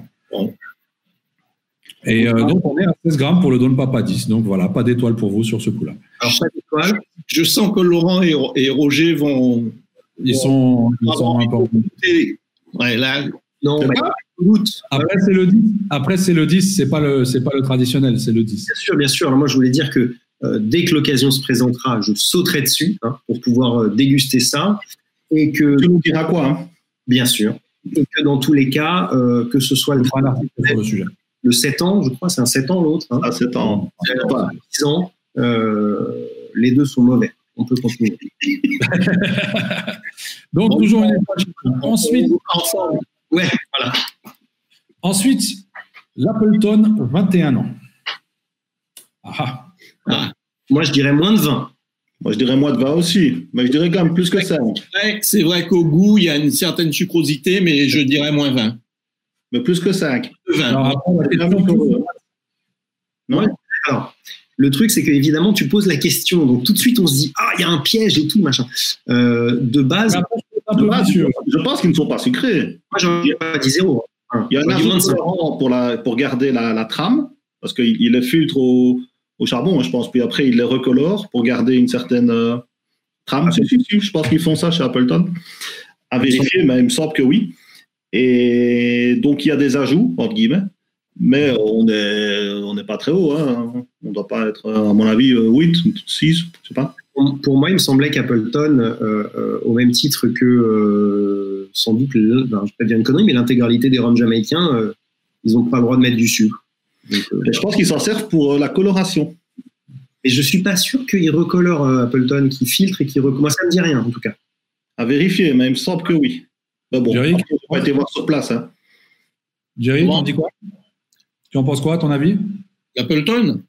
Et donc, on est à 16 grammes pour le Don Papa 10. Donc, voilà, pas d'étoile pour vous sur ce coup-là. Alors, pas d'étoile. Je sens que Laurent et, Roger vont. Ils sont, ils sont. Ouais, là, non, Après, c'est le 10. Après, c'est le 10, c'est pas le, c'est pas le traditionnel, c'est le 10. Bien sûr, bien sûr. Alors, moi, je voulais dire que euh, dès que l'occasion se présentera, je sauterai dessus hein, pour pouvoir euh, déguster ça. Et que. Tu nous diras quoi hein? Bien sûr. Et que dans tous les cas, euh, que ce soit le, le, sujet. le 7 ans, je crois, c'est un 7 ans l'autre. Hein. Ah, 7 ans. 10 ans, les deux sont mauvais. On peut continuer. [laughs] Donc, toujours une Ensuite, ensemble. Ouais, voilà. Ensuite, l'Appleton, 21 ans. Ah. ah. Moi, je dirais moins de 20. Moi, je dirais moins de 20 aussi, mais je dirais quand même plus que ça. C'est vrai qu'au goût, il y a une certaine sucrosité, mais je dirais moins 20. Mais plus que 5. 20. non? Alors, le truc, c'est qu'évidemment, tu poses la question, donc tout de suite, on se dit, ah, il y a un piège et tout, machin. Euh, de base, je pense qu'ils ne sont pas sucrés. Moi, j'en ai pas dit zéro. Hein. Il y a un ajout pour, la, pour garder la, trame, parce qu'il les filtre au, charbon, hein, je pense, puis après, il les recolore pour garder une certaine euh, trame. Ah, je pense qu'ils font ça chez Appleton. À vérifier, mais il me semble que oui. Et donc, il y a des ajouts, entre guillemets. Mais on n'est on n'est pas très haut. Hein. On ne doit pas être, à mon avis, 8, 6, je sais pas. Pour moi, il me semblait qu'Appleton, euh, euh, au même titre que euh, sans doute, le, ben, je vais pas dire une connerie, mais l'intégralité des rhums jamaïcains, euh, ils n'ont pas le droit de mettre du sucre. Donc, euh, je pense qu'ils s'en servent pour euh, la coloration. et je suis pas sûr qu'ils recolorent euh, Appleton, qu'ils filtrent et qu'ils recolorent. Moi, ça me dit rien, en tout cas. À vérifier, mais il me semble que oui. Mais bon, Jerry après, on va été voir sur place. Hein. Jerry, en dis quoi? Tu en penses quoi, à ton avis? Appleton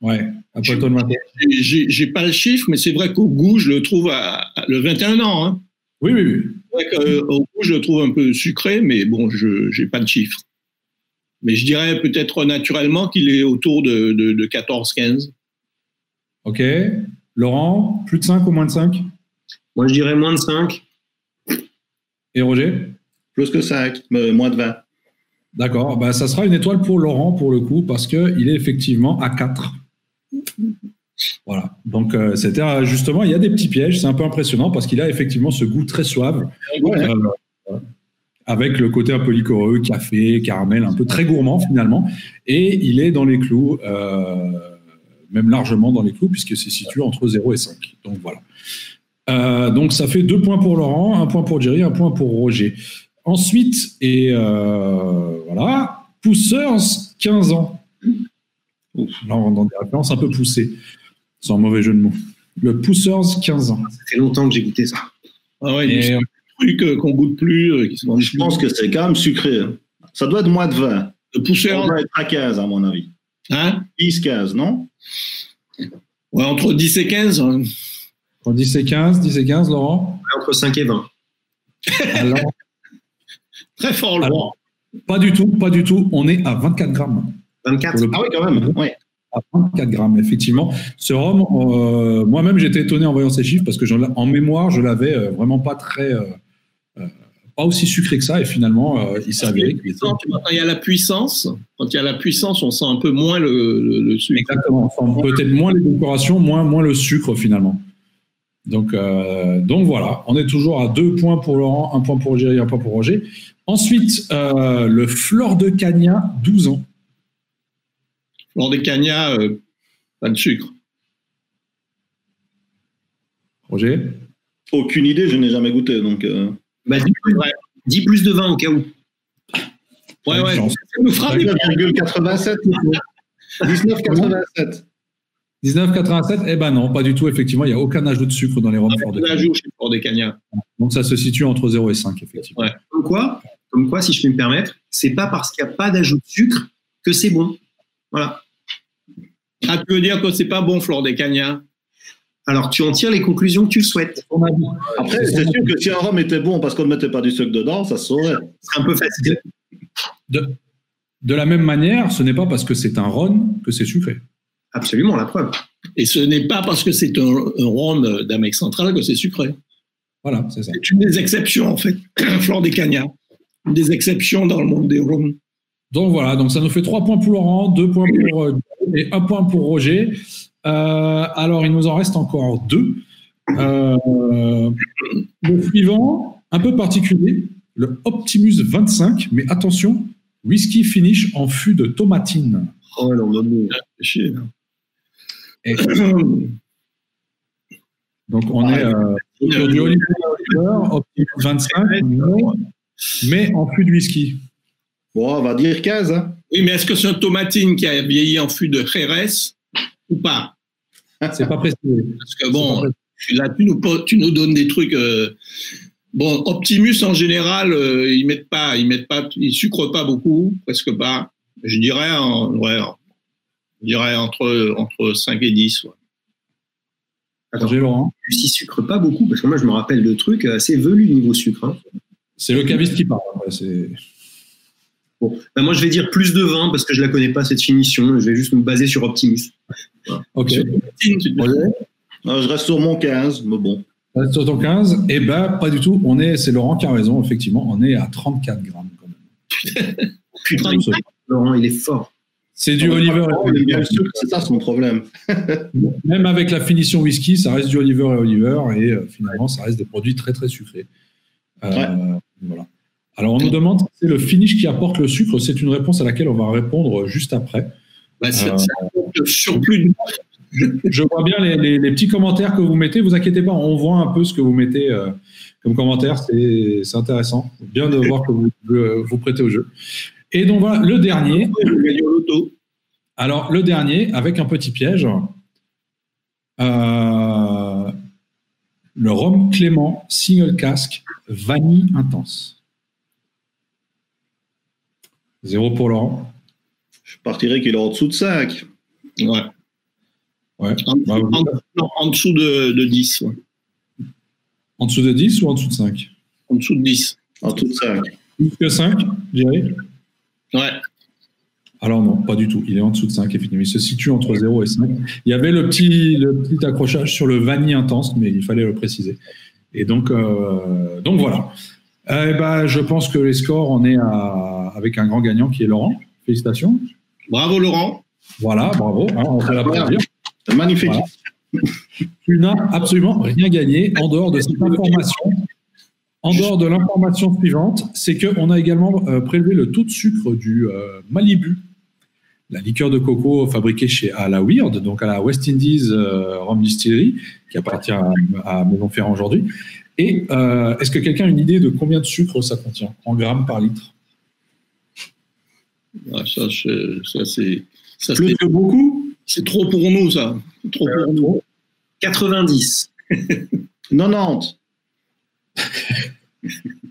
Ouais, Appleton maintenant. J'ai- J'ai j'ai pas le chiffre, mais c'est vrai qu'au goût, je le trouve à, à- le 21 ans. Hein. Oui, oui, oui. C'est vrai qu'au goût, je le trouve un peu sucré, mais bon, je n'ai pas de chiffre. Mais je dirais peut-être naturellement qu'il est autour de, de, de 14-15. Ok. Laurent, plus de 5 ou moins de 5 Moi, je dirais moins de 5. Et Roger? Plus que 5, mais moins de 20. D'accord. Bah, ça sera une étoile pour Laurent, pour le coup, parce qu'il est effectivement à 4. Voilà. Donc, euh, c'était euh, justement, il y a des petits pièges. C'est un peu impressionnant parce qu'il a effectivement ce goût très suave. Ouais. Euh, avec le côté un peu liquoreux, café, caramel, un peu très gourmand finalement. Et il est dans les clous, euh, même largement dans les clous, puisque c'est situé entre 0 et 5. Donc voilà. Donc ça fait deux points pour Laurent, un point pour Jerry, un point pour Roger. Ensuite, et euh, voilà, Pousseurs, 15 ans. Ouf. Là, on rentre dans des références un peu poussées, sans mauvais jeu de mots. Le Pousseurs, 15 ans. Ça fait longtemps que j'ai goûté ça. Ah ouais, il y a Et, des trucs euh, qu'on goûte plus, euh, qui Je plus. pense que c'est quand même sucré. hein. Ça doit être moins de 20. Le pousseur, On doit être à 15, à mon avis. hein? 10, 15, non? Ouais, entre 10 et 15. hein. entre 10 et 15, 10 et 15, Laurent? Entre 5 et 20. Alors, Très fort, Laurent. Alors, pas du tout, pas du tout. On est à 24 grammes. 24. Pour le- Ah oui, quand même. Ouais. À 24 grammes, effectivement. Ce rhum, euh, moi-même, j'étais étonné en voyant ces chiffres parce que j'en- en mémoire, je l'avais euh, vraiment pas très. euh, pas aussi sucré que ça. Et finalement, euh, il s'est avéré qu'il était. Quand il y a la puissance, quand il y a la puissance, on sent un peu moins le, le, le sucre. Exactement. Enfin, Peut-être moins les décorations, moins, moins le sucre finalement. Donc, euh, donc voilà, on est toujours à deux points pour Laurent, un point pour Roger, un point pour Roger. Ensuite, euh, le Flore de Cagna, 12 ans. Lors des cagnats, euh, pas de sucre. Roger? Aucune idée, je n'ai jamais goûté. Donc, euh, Bah, 10, plus, 10 plus de 20 au cas où. Ouais, ouais, Chance. ça nous fera des 19,87. 19,87. 1987, eh ben non, pas du tout. Effectivement, il n'y a aucun ajout de sucre dans les rhums Flore de un Cagna. ajout chez Lors des cagnats. Donc ça se situe entre 0 et 5, effectivement. Ouais. Comme quoi, comme quoi, si je peux me permettre, c'est pas parce qu'il n'y a pas d'ajout de sucre que c'est bon. Voilà. Ah, tu veux dire que c'est pas bon, Flore des cagnats Alors, tu en tires les conclusions que tu le souhaites. Après, c'est sûr que si un rhum était bon parce qu'on ne mettait pas du sucre dedans, ça se saurait. C'est un peu facile. de, de la même manière, ce n'est pas parce que c'est un rhum que c'est sucré. Absolument, la preuve. Et ce n'est pas parce que c'est un, un rhum d'Amérique centrale que c'est sucré. Voilà, c'est ça. C'est une des exceptions, en fait, [clears throat] Flore des cagnats. Des exceptions dans le monde des rhums. Donc voilà, donc ça nous fait 3 points pour Laurent, 2 points pour euh, et 1 point pour Roger. Euh, alors, il nous en reste encore deux. Euh, le suivant, un peu particulier, le Optimus 25, mais attention, whisky finish en fût de tomatine. Oh non, non, non. C'est chier, là. Et donc on est euh, sur du Oliver Oliver, Optimus 25, mais, mais en fût de whisky. Bon, on va dire 15. Hein. Oui, mais est-ce que c'est un tomatine qui a vieilli en fût de Jerez ou pas? C'est pas précisé. Parce que bon, là, tu nous, po- tu nous donnes des trucs. euh, Bon, Optimus en général, euh, ils mettent pas, ils mettent pas, ils sucrent pas beaucoup, presque pas. Je dirais, en- ouais, je dirais entre entre 5 et 10. ouais. Roger Laurent. S'il sucre pas beaucoup, parce que moi, je me rappelle de trucs assez velus niveau sucre. hein. C'est le caviste qui parle. après, Bon, bah, moi, je vais dire plus de 20 parce que je la connais pas, cette finition. Je vais juste me baser sur Optimus. Ok. Sur je reste sur mon 15, mais bon. Reste sur ton 15. Eh ben, pas du tout. On est, c'est Laurent qui a raison, effectivement. On est à 34 grammes quand même. [laughs] Putain. Laurent, il est fort. C'est du Oliver. C'est ça son problème. [laughs] Même avec la finition whisky, ça reste du Oliver et Oliver. Et euh, finalement, ça reste des produits très, très sucrés. Euh, Voilà. Alors, on nous demande si c'est le finish qui apporte le sucre. C'est une réponse à laquelle on va répondre juste après. Bah, c'est le surplus je, vois bien les, petits commentaires que vous mettez. Vous inquiétez pas, on voit un peu ce que vous mettez euh, comme commentaire. C'est intéressant. Bien de voir que vous vous prêtez au jeu. Et donc voilà, le dernier. Alors, le dernier, avec un petit piège. Euh, le rhum Clément single casque vanille intense. Zéro pour Laurent. Je partirais qu'il est en dessous de 5. Ouais. Ouais. En, bah, en, dessous de, de 10. En dessous de 10 ou en dessous de 5 En dessous de 10. En dessous de 5. Plus que 5, Jerry Ouais. Alors non, pas du tout. Il est en dessous de 5, effectivement. Il se situe entre 0 et 5. Il y avait le petit, le petit accrochage sur le vanille intense, mais il fallait le préciser. Et donc, euh, donc voilà. Eh ben, je pense que les scores, on est à, avec un grand gagnant qui est Laurent. Félicitations. Bravo Laurent. Voilà, bravo. Hein, on fait la Magnifique. Tu n'as absolument rien gagné en dehors de cette information. En dehors de l'information suivante, c'est qu'on a également euh, prélevé le taux de sucre du euh, Malibu, la liqueur de coco fabriquée chez à la Weird, donc à la West Indies euh, Rum Distillery, qui appartient à, à Maison-Ferrand aujourd'hui. Et est-ce que quelqu'un a une idée de combien de sucre ça contient en grammes par litre? Ah, Ça, ça c'est. Plus que beaucoup? C'est trop pour nous, ça. Trop pour nous. 90. 90.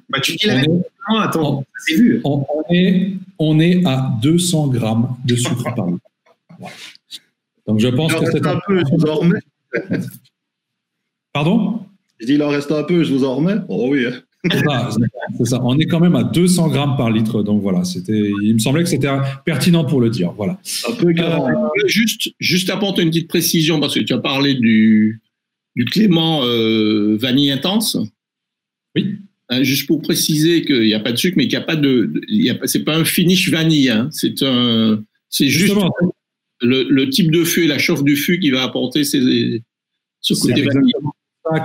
bah, tu dis la même attends, c'est vu. On, est, on est à 200 grammes de sucre par litre. Donc je pense que c'est un peu, je vous en remets. Pardon? Je dis, il en reste un peu, je vous en remets. Oh oui. Hein. C'est ça, On est quand même à 200 grammes par litre. Donc voilà, c'était. Il me semblait que c'était pertinent pour le dire. Voilà. Un peu euh, juste, juste apporter une petite précision parce que tu as parlé du, du Clément euh, vanille intense. Oui. Hein, juste pour préciser qu'il n'y a pas de sucre, mais qu'il n'y a pas de. C'est pas un finish vanille. Hein. c'est un. C'est juste le, le, type de fût et la chauffe du fût qui va apporter ces, ce côté vanille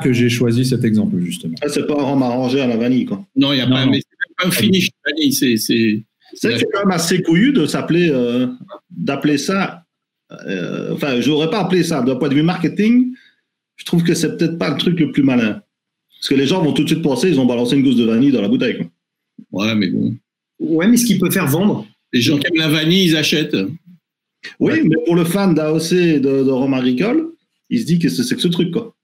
que j'ai choisi cet exemple, justement. Ça, c'est pas un arrangé à la vanille, quoi. Non, il n'y a pas, mais un finish vanille. C'est, c'est, c'est quand même assez couillu de s'appeler, euh, d'appeler ça. Euh, enfin, je n'aurais pas appelé ça. D'un point de vue marketing, je trouve que c'est peut-être pas le truc le plus malin. Parce que les gens vont tout de suite penser, ils ont balancé une gousse de vanille dans la bouteille. Quoi. Ouais, mais bon. Ouais, mais ce qui peut faire vendre. Les gens qui aiment la vanille, ils achètent. Oui, mais pour le fan d'AOC de, de rhum agricole, il se dit que c'est que ce truc, quoi.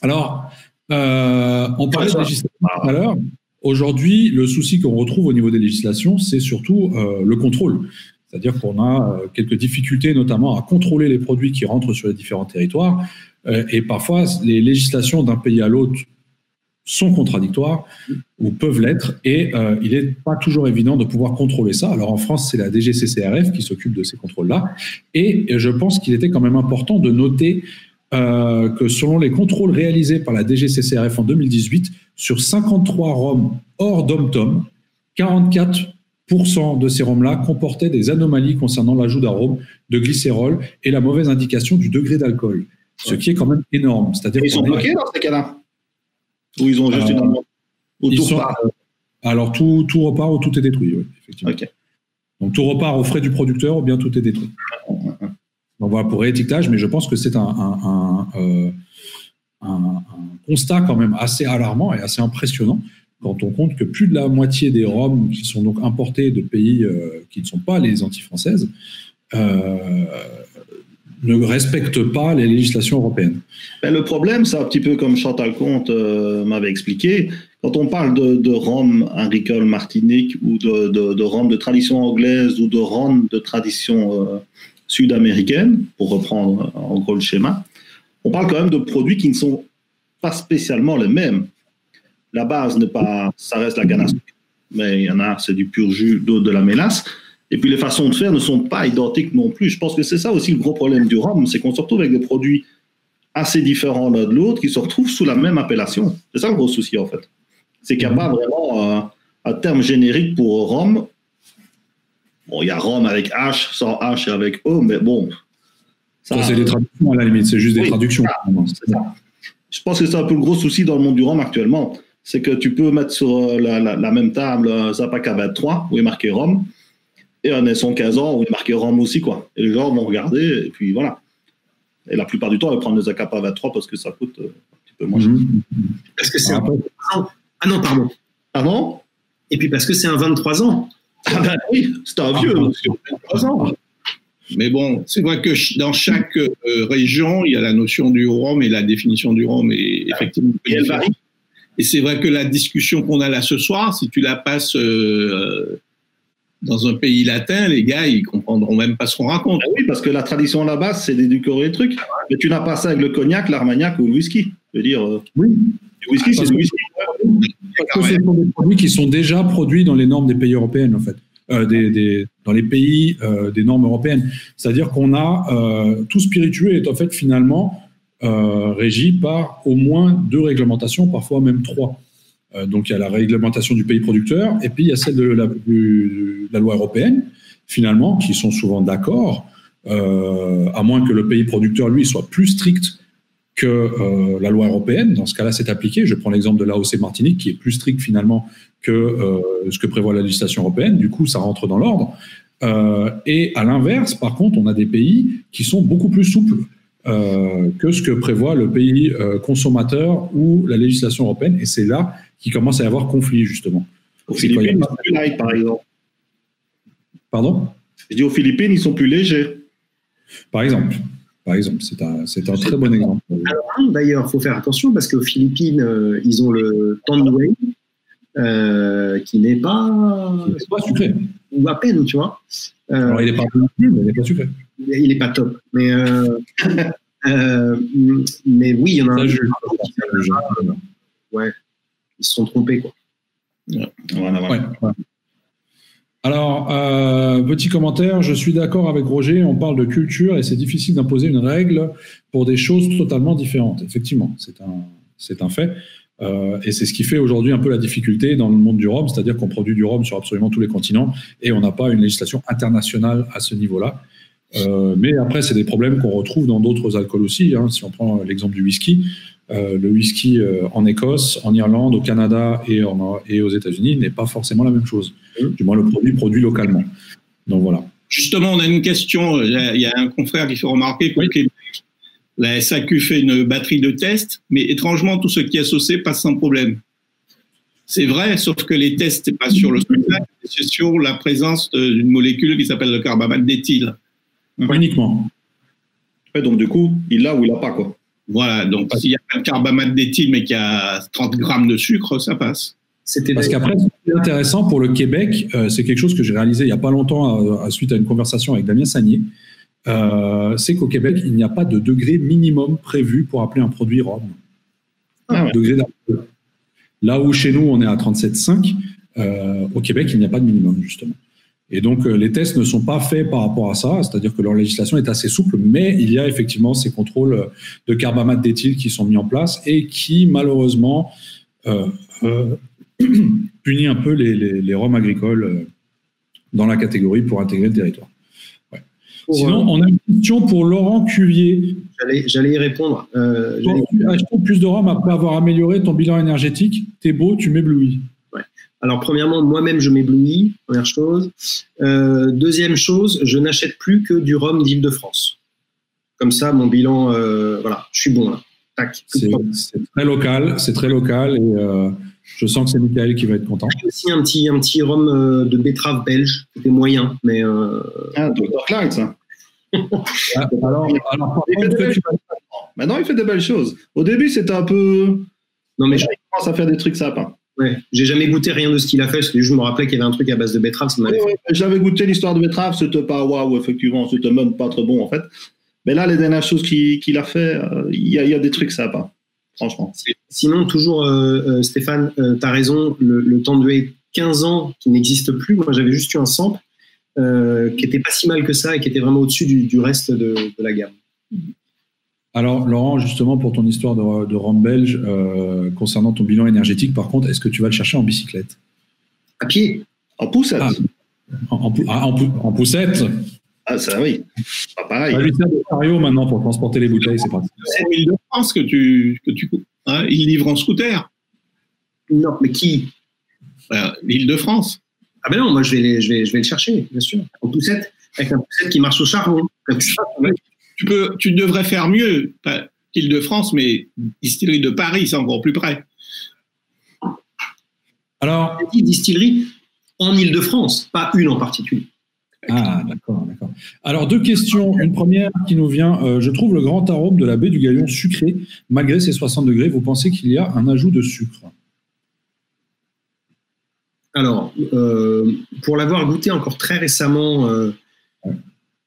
Alors, euh, on parlait de législation tout à l'heure. Aujourd'hui, le souci qu'on retrouve au niveau des législations, c'est surtout euh, le contrôle. C'est-à-dire qu'on a euh, quelques difficultés, notamment à contrôler les produits qui rentrent sur les différents territoires. et parfois, les législations d'un pays à l'autre sont contradictoires ou peuvent l'être, et il n'est pas toujours évident de pouvoir contrôler ça. Alors en France, c'est la DGCCRF qui s'occupe de ces contrôles-là, et je pense qu'il était quand même important de noter euh, que selon les contrôles réalisés par la DGCCRF en 2018, sur 53 roms hors dom-tom, 44% de ces roms-là comportaient des anomalies concernant l'ajout d'arômes, de glycérol et la mauvaise indication du degré d'alcool, ce qui est quand même énorme. C'est-à-dire ils sont bloqués dans ces cas-là? Ou ils ont juste une repart euh, Alors tout, tout repart ou tout est détruit, oui, effectivement. Donc tout repart aux frais du producteur ou bien tout est détruit. Donc voilà, pour réétiquetage, mais je pense que c'est un, euh, un, un, constat quand même assez alarmant et assez impressionnant quand on compte que plus de la moitié des Roms qui sont donc importés de pays euh, qui ne sont pas les anti-françaises euh, ne respectent pas les législations européennes. Ben, le problème, c'est un petit peu comme Chantal Comte m'avait expliqué, quand on parle de, de rhum agricole martinique ou de, de, de, de tradition anglaise ou de rhum de tradition sud-américaine, pour reprendre en gros le schéma, on parle quand même de produits qui ne sont pas spécialement les mêmes. La base n'est pas, ça reste la sucre, mais il y en a, c'est du pur jus, d'autres de la mélasse. Et puis les façons de faire ne sont pas identiques non plus. Je pense que c'est ça aussi le gros problème du rhum, c'est qu'on se retrouve avec des produits assez différents l'un de l'autre qui se retrouvent sous la même appellation. C'est ça le gros souci en fait. C'est qu'il n'y a pas vraiment un, un terme générique pour rhum Bon, il y a Rome avec H, sans H et avec O, mais bon. Ça, c'est des traductions à la limite, c'est juste des traductions. Je pense que c'est un peu le gros souci dans le monde du Rome actuellement. C'est que tu peux mettre sur la, la, même table un Zapaka 23 où est marqué Rome et un Nesson 15 ans où il est marqué Rome aussi, quoi. Et les gens vont regarder, et puis voilà. Et la plupart du temps, ils prendre le Zacapa 23 parce que ça coûte euh, un petit peu moins cher. Mhm. Parce que c'est un... Ah non, pardon. Pardon? Et puis parce que c'est un 23 ans. Ah ben oui, c'est un vieux, ah, 23 ans. Mais bon, c'est vrai que dans chaque euh, région, il y a la notion du Rome et la définition du Rome est effectivement et elle varie. Et c'est vrai que la discussion qu'on a là ce soir, si tu la passes euh, dans un pays latin, les gars, ils comprendront même pas ce qu'on raconte. Ah oui, parce que la tradition là-bas, c'est d'éducorer les trucs. Mais tu n'as pas ça avec le cognac, l'armagnac ou le whisky. Je veux dire, euh, oui. le whisky, c'est du whisky. Parce que ce sont des produits qui sont déjà produits dans les normes des pays européens, en fait. Euh, des, des, dans les pays euh, des normes européennes. C'est-à-dire qu'on a euh, tout spiritueux est en fait finalement euh, régi par au moins deux réglementations, parfois même trois. Euh, donc il y a la réglementation du pays producteur et puis il y a celle de la, loi européenne, finalement, qui sont souvent d'accord, à moins que le pays producteur, lui, soit plus strict que euh, la loi européenne. Dans ce cas-là, c'est appliqué. Je prends l'exemple de l'AOC Martinique, qui est plus strict finalement que euh, ce que prévoit la législation européenne. Du coup, ça rentre dans l'ordre. Euh, et à l'inverse, par contre, on a des pays qui sont beaucoup plus souples euh, que ce que prévoit le pays euh, consommateur ou la législation européenne. Et c'est là qu'il commence à y avoir conflit, justement. Aux Philippines, ils sont plus light, par exemple. Pardon? Je dis aux Philippines, ils sont plus légers. Par exemple par exemple. C'est un, c'est un très bon exemple. Alors, d'ailleurs, il faut faire attention parce qu'aux Philippines, euh, ils ont le Tanduay, euh, qui n'est pas. C'est pas sucré. Ou à peine, tu vois. Euh, Alors, il n'est pas plus, mais il n'est pas sucré. Il n'est pas top. Mais, euh, [laughs] euh, mais oui, il y en a Ça, un. Ouais, ils se sont trompés, quoi. Voilà, voilà. Ouais, ouais. Alors, euh, petit commentaire, je suis d'accord avec Roger, on parle de culture et c'est difficile d'imposer une règle pour des choses totalement différentes. Effectivement, c'est un, c'est un fait. Euh, et c'est ce qui fait aujourd'hui un peu la difficulté dans le monde du rhum, c'est-à-dire qu'on produit du rhum sur absolument tous les continents et on n'a pas une législation internationale à ce niveau-là. Euh, mais après, c'est des problèmes qu'on retrouve dans d'autres alcools aussi. hein. Si on prend l'exemple du whisky, euh, le whisky en Écosse, en Irlande, au Canada et, en- et aux États-Unis n'est pas forcément la même chose. Du moins, le produit produit localement. Donc voilà. Justement, on a une question. Il y a- un confrère qui fait remarquer qu'au Québec, la SAQ fait une batterie de tests, mais étrangement, tout ce qui est associé passe sans problème. C'est vrai, sauf que les tests, c'est pas sur le spectacle, c'est sur la présence d'une molécule qui s'appelle le carbamate d'éthyle. Uniquement. Ouais, donc, du coup, il l'a ou il l'a pas, quoi. Voilà, donc s'il y a pas de carbamate d'éthyle, mais qu'il y a 30 grammes de sucre, ça passe. C'était Parce qu'après, ce qui est intéressant pour le Québec, euh, c'est quelque chose que j'ai réalisé il n'y a pas longtemps à, à suite à une conversation avec Damien Sagnier. Euh, c'est qu'au Québec, il n'y a pas de degré minimum prévu pour appeler un produit rhum. Ah ouais. Degré d'alcool. Là où chez nous, on est à 37,5, euh, au Québec, il n'y a pas de minimum, justement. Et donc, euh, les tests ne sont pas faits par rapport à ça, c'est-à-dire que leur législation est assez souple, mais il y a effectivement ces contrôles de carbamate d'éthyle qui sont mis en place et qui, malheureusement, euh, euh, [clears throat] punit un peu les, les, les rhums agricoles dans la catégorie pour intégrer le territoire. Sinon, euh, on a une question pour Laurent Cuvier. J'allais, y répondre. Euh, plus de rhum après avoir amélioré ton bilan énergétique, t'es beau, tu m'éblouis. Alors, premièrement, moi-même, je m'éblouis, première chose. Euh, deuxième chose, je n'achète plus que du rhum d'Île-de-France. Comme ça, mon bilan, euh, voilà, je suis bon là. C'est très local, c'est très local et je sens que c'est Michael qui va être content. J'ai aussi un petit, un petit rhum euh, de betterave belge, c'était moyen, mais euh, Ah, Dr. Clyde, ça. Ah, Alors, alors, par Il fait contre, des belles tu- choses. Maintenant, il fait des belles choses. Au début, c'était un peu. non, mais Il commence à faire des trucs sympas. ouais, j'ai jamais goûté rien de ce qu'il a fait. Je me rappelais qu'il y avait un truc à base de betterave, ça m'avait Oui, oui, J'avais goûté l'histoire de betterave, c'était pas waouh, effectivement, c'était même pas très bon en fait. Mais là, les dernières choses qu'il qu'il a fait, euh, il y, y a des trucs sympas, franchement. Sinon, toujours, euh, euh, Stéphane, tu as raison, le, le temps de haie 15 ans qui n'existe plus. Moi, j'avais juste eu un sample euh, qui était pas si mal que ça et qui était vraiment au-dessus du, du reste de, de la gamme. Alors, Laurent, justement, pour ton histoire de, de rhum belge, euh, concernant ton bilan énergétique, par contre, est-ce que tu vas le chercher en bicyclette? À pied? En poussette? Ah. en, en, pou- ah, en poussette? Ah, ça oui. Pas pareil. On va lui faire des chariots maintenant pour transporter les bouteilles, c'est parti. C'est l'île de France que tu, que tu, hein, ils livrent en scooter. Non, mais qui? L'Île-de-France. Ah ben non, moi je vais, les, je, vais, je vais le chercher, bien sûr. En poussette, avec un poussette qui marche au charbon. Tu, peux, tu devrais faire mieux, pas Île-de-France, mais distillerie de Paris, c'est encore plus près. Alors, distillerie en Île-de-France, pas une en particulier. Ah, d'accord, d'accord. Alors, deux questions. Une première qui nous vient. euh, je trouve le grand arôme de la baie du Galion sucré, malgré ses 60 degrés. Vous pensez qu'il y a un ajout de sucre? Alors, euh, pour l'avoir goûté encore très récemment, euh, tu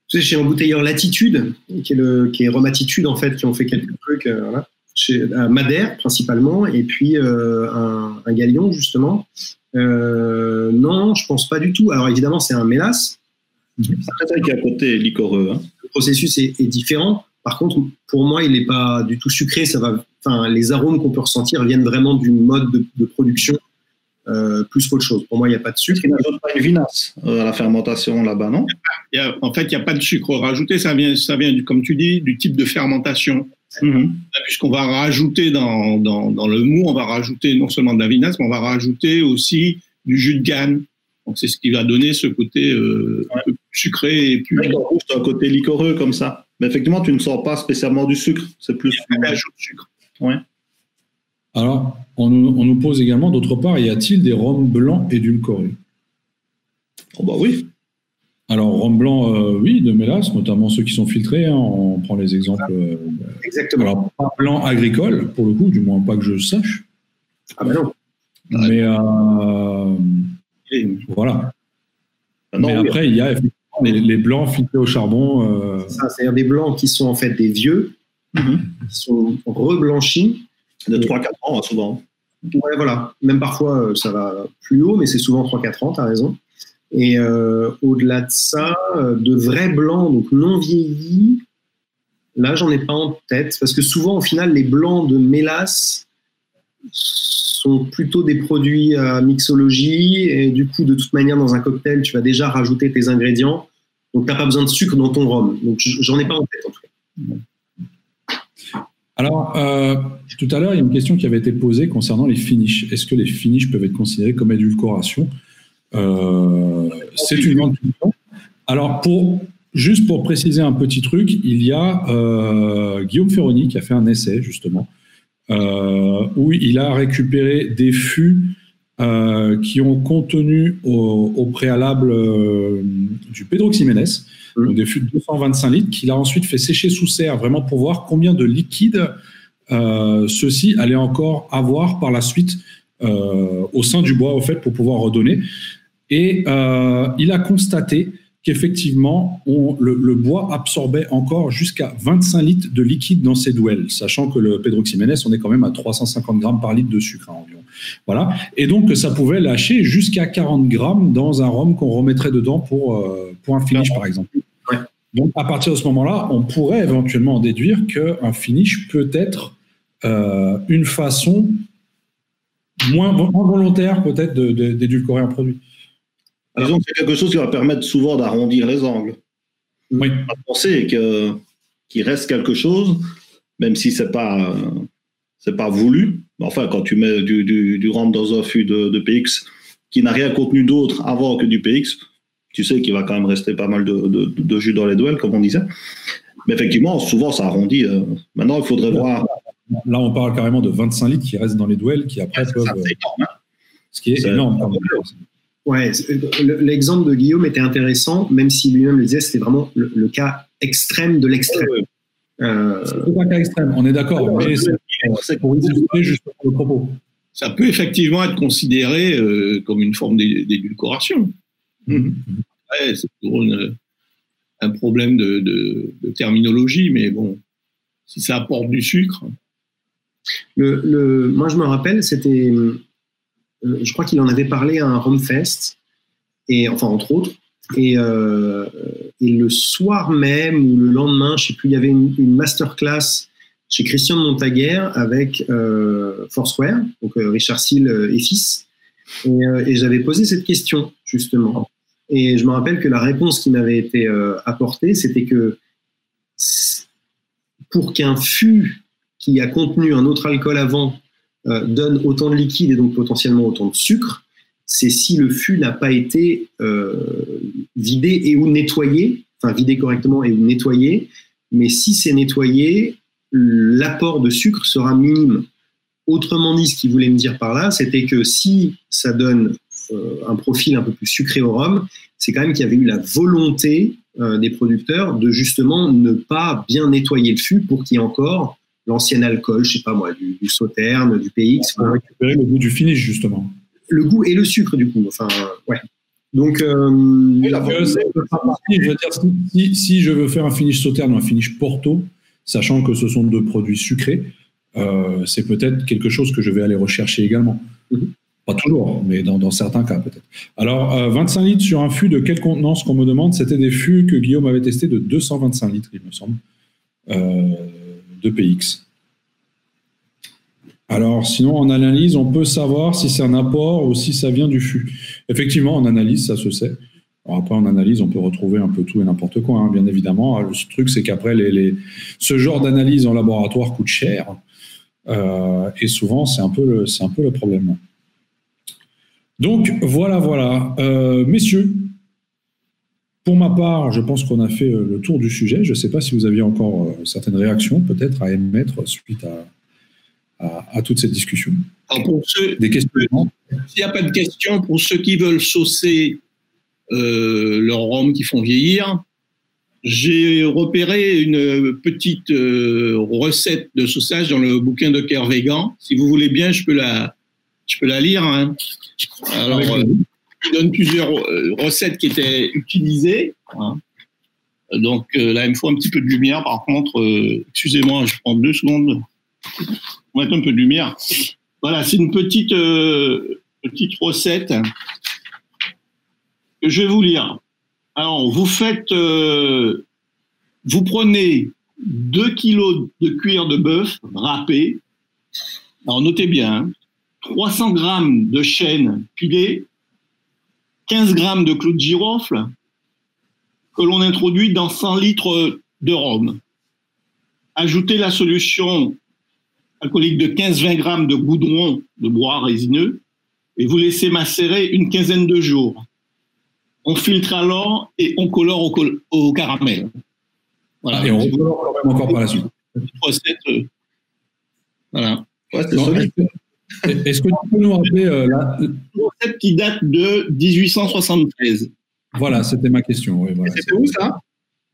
sais, chez l'embouteilleur Latitude, qui est, le, qui est Romatitude, en fait, qui ont fait quelques trucs, euh, voilà, chez à Madère principalement, et puis un, un Galion, justement. Non, je pense pas du tout. Alors, évidemment, c'est un mélasse. C'est vrai qu'il y a un côté liquoreux. Hein. Le processus est, est différent. Par contre, pour moi, il n'est pas du tout sucré. Ça va, enfin, les arômes qu'on peut ressentir viennent vraiment du mode de, de production euh, plus qu'autre chose. Pour moi, il n'y a pas de sucre. Parce qu'il n'ajoute pas une vinasse euh, à la fermentation là-bas, non? Il y a- en fait, il n'y a pas de sucre rajouté. Ça vient, ça vient du, comme tu dis, du type de fermentation. Mhm. Puisqu'on va rajouter dans, dans, dans le mou, on va rajouter non seulement de la vinasse, mais on va rajouter aussi du jus de canne. Donc, c'est ce qui va donner ce côté euh, un peu plus sucré et plus. C'est un côté liquoreux comme ça. Mais effectivement, tu ne sens pas spécialement du sucre. C'est plus. un ajout de sucre. Alors, on nous, on nous pose également, d'autre part, y a-t-il des rhums blancs édulcorés? Oh bah oui. Alors, rhum blanc, euh, oui, de mélasse, notamment ceux qui sont filtrés. hein. on prend les exemples. euh, Exactement. alors, pas blanc agricole, pour le coup, du moins pas que je sache. ah ben non. Mais euh, voilà. Ah non, Mais oui. après, il y a effectivement les, les blancs filtrés au charbon. euh, Ça, c'est-à-dire des blancs qui sont en fait des vieux, Mhm. qui sont reblanchis. De 3-4 ans, hein, souvent. Ouais, voilà. Même parfois, euh, ça va plus haut, mais c'est souvent 3-4 ans, tu as raison. Et euh, au-delà de ça, euh, de vrais blancs, donc non vieillis, là, j'en ai pas en tête. Parce que souvent, au final, les blancs de mélasse sont plutôt des produits à mixologie. Et du coup, de toute manière, dans un cocktail, tu vas déjà rajouter tes ingrédients. Donc, tu n'as pas besoin de sucre dans ton rhum. Donc, j'en ai pas en tête, en tout cas. Alors, euh, tout à l'heure, il y a une question qui avait été posée concernant les finishes. Est-ce que les finishes peuvent être considérés comme édulcoration? Euh, C'est une grande question. Alors, pour, juste pour préciser un petit truc, il y a euh, Guillaume Ferroni qui a fait un essai, justement, euh, où il a récupéré des fûts euh, qui ont contenu au, au préalable euh, du Pedro Ximénez, donc des fûts de 225 litres, qu'il a ensuite fait sécher sous serre, vraiment pour voir combien de liquide euh, ceux-ci allaient encore avoir par la suite euh, au sein du bois, au fait, pour pouvoir redonner. Et euh, il a constaté qu'effectivement, le, le bois absorbait encore jusqu'à 25 litres de liquide dans ses douelles, sachant que le Pedro Ximénez, on est quand même à 350 grammes par litre de sucre hein, environ. Voilà. Et donc, que ça pouvait lâcher jusqu'à 40 grammes dans un rhum qu'on remettrait dedans pour, euh, pour un finish, par exemple. Ouais. Donc, à partir de ce moment-là, on pourrait éventuellement en déduire qu'un finish peut être euh, une façon moins, moins volontaire, peut-être, d'édulcorer un produit. Disons que c'est quelque chose qui va permettre souvent d'arrondir les angles. Oui. à penser que qu'il reste quelque chose, même si c'est pas c'est pas voulu. Enfin, quand tu mets du, du, du dans un fût de, de PX qui n'a rien contenu d'autre avant que du PX, tu sais qu'il va quand même rester pas mal de, de, de jus dans les duels, comme on disait. Mais effectivement, souvent ça arrondit. euh. Maintenant, il faudrait voir. Là, on parle carrément de 25 litres qui restent dans les duels, qui après Ça, peuvent. c'est énorme, hein. Ce qui est C'est- énorme. Ouais, le- l'exemple de Guillaume était intéressant, même si lui-même le disait, c'était vraiment le, le cas extrême de l'extrême. Euh, C'est un cas extrême, on est d'accord, mais c'est C'est pour illustrer justement le propos. Ça peut effectivement être considéré euh, comme une forme d'é- d'édulcoration. Ouais, c'est toujours une- un problème de, de- de terminologie, mais bon, si ça apporte du sucre, le, le- moi, je me rappelle, c'était, euh, je crois qu'il en avait parlé à un Rumfest, et enfin entre autres. Et, euh, et le soir même ou le lendemain, je sais plus, il y avait une, une masterclass chez Christian de Montaguer avec euh, Forceware, donc euh, Richard Seal euh, et fils. Et, euh, et j'avais posé cette question justement. Et je me rappelle que la réponse qui m'avait été euh, apportée, c'était que pour qu'un fût qui a contenu un autre alcool avant euh, donne autant de liquide et donc potentiellement autant de sucre, c'est si le fût n'a pas été euh, vidé et ou nettoyé, enfin vidé correctement et ou nettoyé, mais si c'est nettoyé, l'apport de sucre sera minime. Autrement dit, ce qu'il voulait me dire par là, c'était que si ça donne euh, un profil un peu plus sucré au rhum, c'est quand même qu'il y avait eu la volonté des producteurs de justement ne pas bien nettoyer le fût pour qu'il y ait encore l'ancien alcool, je sais pas moi, du, du sauterne, du PX. Pour récupérer le goût du finish, justement. Le goût et le sucre, du coup. Enfin, ouais. Donc, euh, je veux dire, si, si, je veux faire un finish sauterne ou un finish porto, sachant que ce sont deux produits sucrés, euh, c'est peut-être quelque chose que je vais aller rechercher également. Mm-hmm. Pas toujours, mais dans, dans certains cas peut-être. Alors, euh, 25 litres sur un fût de quelle contenance qu'on me demande? C'était des fûts que Guillaume avait testés de 225 litres, il me semble, euh, de PX. Alors, sinon, en analyse, on peut savoir si c'est un apport ou si ça vient du fût. Effectivement, en analyse, ça se sait. Alors après, en analyse, on peut retrouver un peu tout et n'importe quoi, hein, bien évidemment. Le truc, c'est qu'après, ce genre d'analyse en laboratoire coûte cher. Euh, et souvent, c'est un, peu le, c'est un peu le problème. Donc, voilà, voilà. Euh, messieurs, pour ma part, je pense qu'on a fait le tour du sujet. Je ne sais pas si vous aviez encore euh, certaines réactions, peut-être, à émettre suite à, à, à toute cette discussion. Alors pour ceux, Des questions S'il n'y a pas de questions, pour ceux qui veulent saucer euh, leurs rhum qui font vieillir, j'ai repéré une petite euh, recette de sauçage dans le bouquin de Kervégan. Si vous voulez bien, je peux la, je peux la lire. Hein. Alors, euh, il donne plusieurs euh, recettes qui étaient utilisées. Hein. Donc euh, là, il me faut un petit peu de lumière. Par contre, euh, excusez-moi, je prends deux secondes pour mettre un peu de lumière. Voilà, c'est une petite, euh, petite recette que je vais vous lire. Alors, vous faites, vous prenez 2 kilos de cuir de bœuf râpé. Alors, notez bien, hein, 300 grammes de chêne pilé, 15 grammes de clou de girofle que l'on introduit dans 100 litres de rhum. Ajoutez la solution alcoolique de 15-20 grammes de goudron de bois résineux et vous laissez macérer une quinzaine de jours. On filtre alors et on colore au, col au caramel. Voilà. Et on recolore quand même encore par la suite. Recette, euh, voilà. Ouais. Est-ce que tu peux nous rappeler euh, la- Une recette qui date de 1873. Voilà, c'était ma question. oui, voilà. C'était où ça?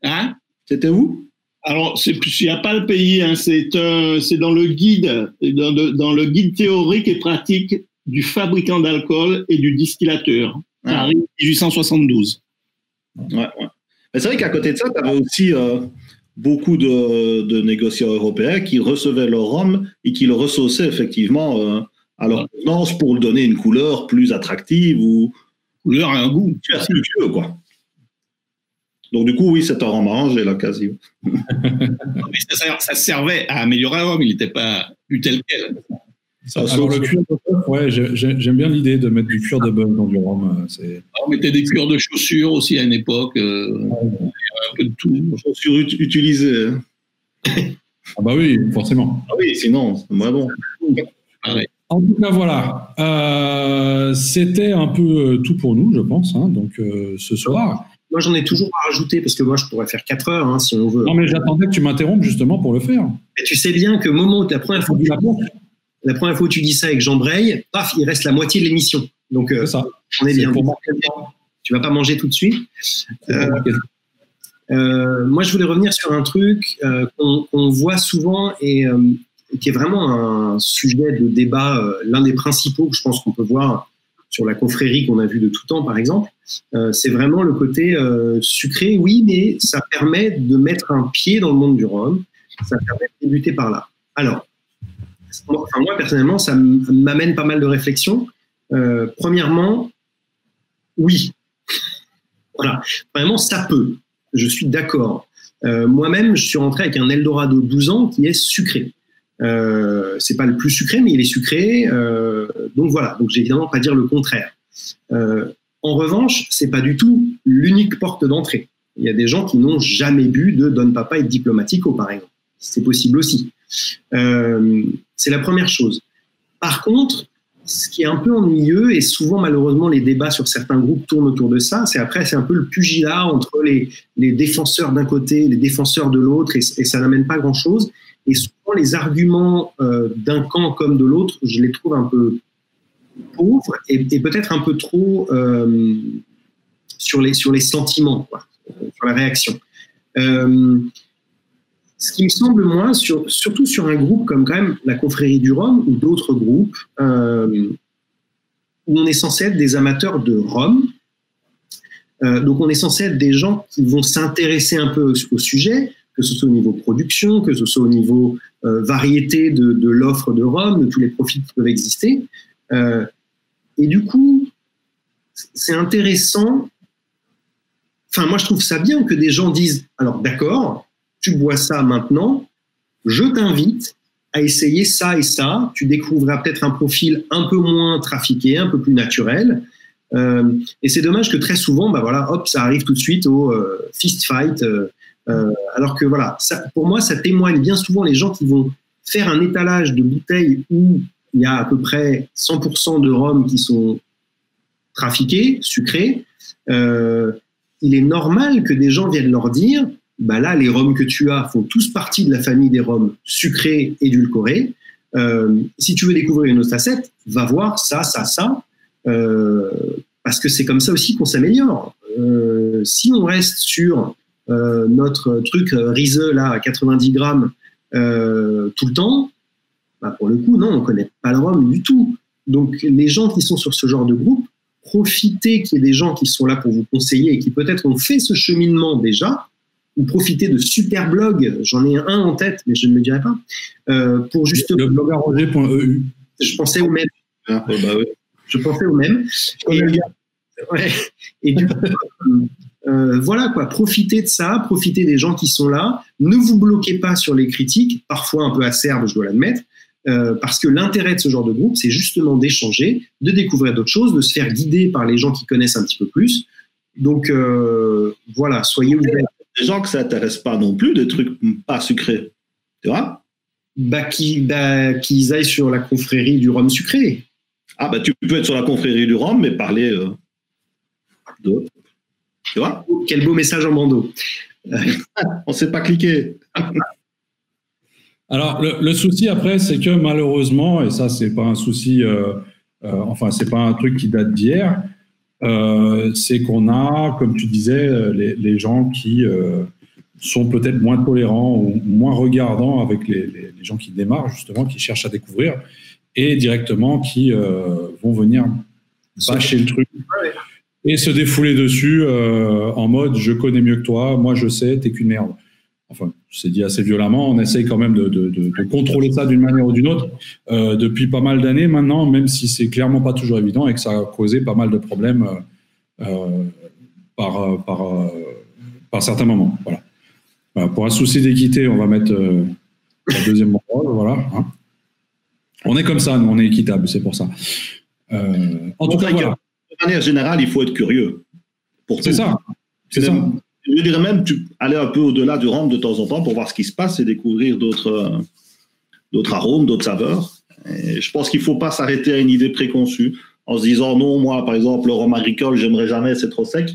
Hein? C'était où? Alors, il n'y a pas le pays, hein, c'est un- c'est dans le guide, dans, le- dans le guide théorique et pratique du fabricant d'alcool et du distillateur. Ah. Paris, 1872. Ouais, ouais. C'est vrai qu'à côté de ça, tu avais aussi euh, beaucoup de, de négociants européens qui recevaient leur rhum et qui le ressauçaient effectivement euh, à leur contenance pour le donner une couleur plus attractive ou Couleur et un goût. plus astucieux, quoi. Donc, du coup, oui, c'est un rhum arrangé, là, quasi. Mais ça, ça servait à améliorer le rhum, il n'était pas du tel quel. Ça Alors, le cuir de bœuf, ouais, j'ai- j'ai- j'aime bien l'idée de mettre du cuir de bœuf dans du rhum. euh, c'est- On mettait des cuirs de chaussures aussi à une époque, euh, un Chaussures ut- utilisées. hein. Ah bah oui, forcément. Ah oui, sinon, c'est moins bon. Pareil. En tout cas, voilà. Euh, C'était un peu euh, tout pour nous, je pense. hein, donc, euh, ce soir. moi, j'en ai toujours à rajouter parce que moi, je pourrais faire 4 heures hein, si on veut. Non, mais j'attendais que tu m'interrompes justement pour le faire. Mais tu sais bien que au moment où la première fois, que tu- La la première fois où tu dis ça avec Jean Bray, paf, il reste la moitié de l'émission. Donc, euh, ça. on est bien. pour. Tu vas pas manger tout de suite. Euh, moi, je voulais revenir sur un truc euh, qu'on voit souvent et euh, qui est vraiment un sujet de débat, l'un des principaux que je pense qu'on peut voir sur la confrérie qu'on a vue de tout temps, par exemple. C'est vraiment le côté sucré, oui, mais ça permet de mettre un pied dans le monde du rhum. Ça permet de débuter par là. Alors, moi, moi personnellement, ça m'amène pas mal de réflexions. Premièrement, oui. [laughs] Voilà. Vraiment, ça peut. Je suis d'accord. Euh, Moi-même, je suis rentré avec un Eldorado 12 ans qui est sucré. Euh, c'est pas le plus sucré, mais il est sucré. euh, donc voilà. Donc j'ai évidemment pas dire le contraire. Euh, en revanche, c'est pas du tout l'unique porte d'entrée. Il y a des gens qui n'ont jamais bu de Don Papa et Diplomatico, par exemple. C'est possible aussi. C'est la première chose. Par contre, ce qui est un peu ennuyeux, et souvent malheureusement les débats sur certains groupes tournent autour de ça, c'est après c'est un peu le pugilat entre les, défenseurs d'un côté, les défenseurs de l'autre, et, ça n'amène pas grand-chose. Et souvent les arguments euh, d'un camp comme de l'autre, je les trouve un peu pauvres et, peut-être un peu trop euh, sur, les, sur les sentiments, sur la réaction. Euh, ce qui me semble moins, sur, surtout sur un groupe comme quand même la confrérie du Rhum ou d'autres groupes, euh, où on est censé être des amateurs de Rhum. Euh, donc on est censé être des gens qui vont s'intéresser un peu au, sujet, que ce soit au niveau production, que ce soit au niveau euh, variété de, l'offre de Rhum, de tous les profits qui peuvent exister. et du coup, c'est intéressant. Enfin, moi, je trouve ça bien que des gens disent, alors d'accord, tu bois ça maintenant, je t'invite à essayer ça et ça. Tu découvriras peut-être un profil un peu moins trafiqué, un peu plus naturel. Euh, et c'est dommage que très souvent, bah voilà, hop, ça arrive tout de suite au euh, fist fight. Euh, alors que voilà, pour moi, ça témoigne bien souvent les gens qui vont faire un étalage de bouteilles où il y a à peu près 100% de rhum qui sont trafiqués, sucrés. il est normal que des gens viennent leur dire bah là, les rhums que tu as font tous partie de la famille des rhums sucrés, édulcorés. Euh, si tu veux découvrir une autre va voir ça, ça, ça, euh, parce que c'est comme ça aussi qu'on s'améliore. Euh, si on reste sur notre truc riseux à 90 grammes tout le temps, bah pour le coup, non, on connaît pas le rhum du tout. Donc les gens qui sont sur ce genre de groupe, profitez qu'il y ait des gens qui sont là pour vous conseiller et qui peut-être ont fait ce cheminement déjà, ou profiter de super blogs, j'en ai un en tête, mais je ne le dirai pas, euh, pour justement... Le blogarroger.eu. Je pensais au même. Ah, bah oui. Je pensais au même. Et, ouais, et du coup, euh, voilà quoi, profitez de ça, profitez des gens qui sont là, ne vous bloquez pas sur les critiques, parfois un peu acerbes, je dois l'admettre, euh, parce que l'intérêt de ce genre de groupe, c'est justement d'échanger, de découvrir d'autres choses, de se faire guider par les gens qui connaissent un petit peu plus. Donc euh, voilà, soyez ouverts des gens que ça n'intéresse pas non plus, des trucs pas sucrés. Tu vois? Bah, qu'ils bah, aillent sur la confrérie du rhum sucré. Ah, bah, tu peux être sur la confrérie du rhum, mais parler euh, de. Tu vois? Quel beau message en bandeau. [laughs] On ne sait pas cliquer. [laughs] Alors, le, souci après, c'est que malheureusement, et ça, c'est pas un souci, euh, euh, enfin, c'est pas un truc qui date d'hier, euh, c'est qu'on a, comme tu disais, euh, les, gens qui euh, sont peut-être moins tolérants ou moins regardants avec les, gens qui démarrent, justement, qui cherchent à découvrir, et directement qui vont venir bâcher le truc et se défouler dessus en mode je connais mieux que toi, moi je sais, t'es qu'une merde enfin, c'est dit assez violemment, on essaye quand même de, contrôler ça d'une manière ou d'une autre euh, depuis pas mal d'années maintenant, même si c'est clairement pas toujours évident et que ça a causé pas mal de problèmes euh, euh, par, par, par certains moments. Voilà. Pour un souci d'équité, on va mettre la deuxième voilà. Hein. On est comme ça, nous, on est équitable, c'est pour ça. en tout cas, De manière générale, il faut être curieux. C'est ça. C'est ça je dirais même tu, aller un peu au-delà du rhum de temps en temps pour voir ce qui se passe et découvrir d'autres, euh, d'autres arômes, d'autres saveurs. Et je pense qu'il ne faut pas s'arrêter à une idée préconçue en se disant non, moi, par exemple, le rhum agricole, j'aimerais jamais, c'est trop sec.